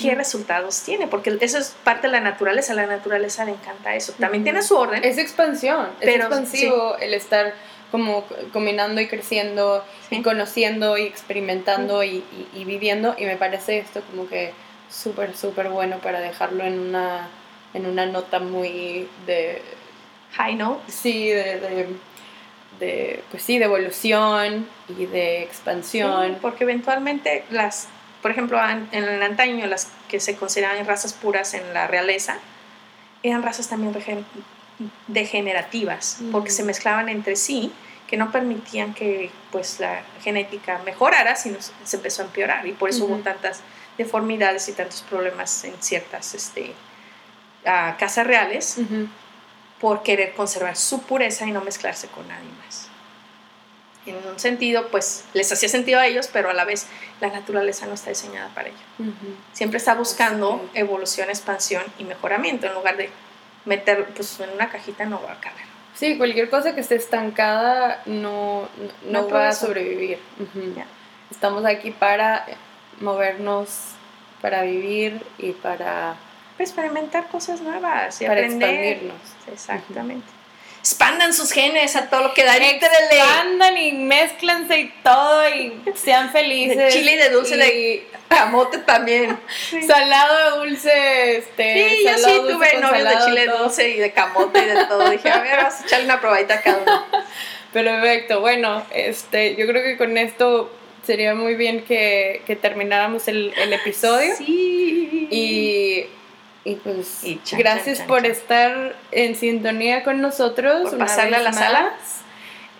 qué resultados tiene, porque eso es parte de la naturaleza, a la naturaleza le encanta eso, también Ujú. tiene su orden, Es expansión, es Pero, expansivo el estar como combinando y creciendo Sí. y conociendo y experimentando y, y- y viviendo y me parece esto como que súper, súper bueno para dejarlo en una, en una nota muy de, high note, sí, de, de, de, pues sí, de evolución y de expansión. Sí, porque eventualmente las, por ejemplo, en el antaño las que se consideraban razas puras en la realeza, eran razas también degenerativas, porque Mm. se mezclaban entre sí, que no permitían que pues la genética mejorara, sino se empezó a empeorar y por eso hubo tantas deformidades y tantos problemas en ciertas este, ah, casas reales por querer conservar su pureza y no mezclarse con nadie más. En un sentido, pues les hacía sentido a ellos, pero a la vez la naturaleza no está diseñada para ello. Siempre está buscando Sí. evolución, expansión y mejoramiento en lugar de meter pues, en una cajita no va a caber. Sí, cualquier cosa que esté estancada no, no, va a sobrevivir. Estamos aquí para movernos, para vivir y Para experimentar cosas nuevas y para aprender. expandirnos. Exactamente. Expandan sus genes a todo lo que da. Expandan y mezclense y todo y sean felices. De chile y de dulce y de camote también. Sí, Salado, dulce, este. Sí, yo salado, sí dulce tuve novios de chile todo. dulce y de camote y de todo. Dije, a ver, vamos a echarle una probadita a cada uno. Perfecto, bueno, este, yo creo que con esto sería muy bien que, que termináramos el, el episodio. Sí. Y, y pues Y chan, gracias chan, chan, por estar en sintonía con nosotros. Por una pasarle vez a la sala. más.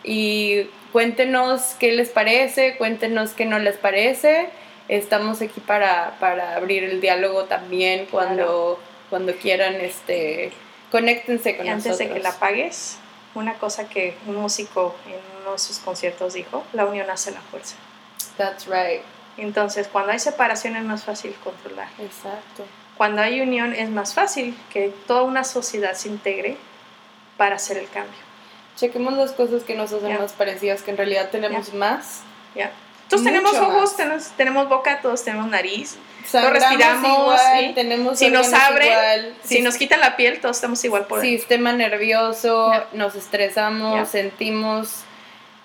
Y cuéntenos qué les parece, cuéntenos qué no les parece. Estamos aquí para, para abrir el diálogo también cuando, cuando quieran, este, conéctense con Y antes nosotros. de que la apagues, una cosa que un músico en uno de sus conciertos dijo, la unión hace la fuerza. That's right. Entonces, cuando hay separación es más fácil controlar. Exacto. Cuando hay unión es más fácil que toda una sociedad se integre para hacer el cambio. Chequemos las cosas que nos hacen Ya. más parecidas, que en realidad tenemos más. ¿ya? Todos tenemos ojos, tenemos, tenemos boca, todos tenemos nariz. Sangramos respiramos, igual, ¿sí? tenemos Si nos órganos abre, igual, Si nos quitan la piel, todos estamos igual por sistema nervioso, nos estresamos, sentimos.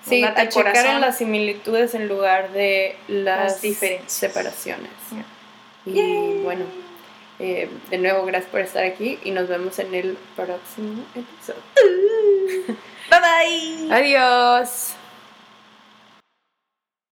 Sí, a checar en las similitudes en lugar de las, Las diferencias. separaciones. Ya. Y Yay. bueno, eh, de nuevo gracias por estar aquí y nos vemos en el próximo episodio. Bye bye. Adiós.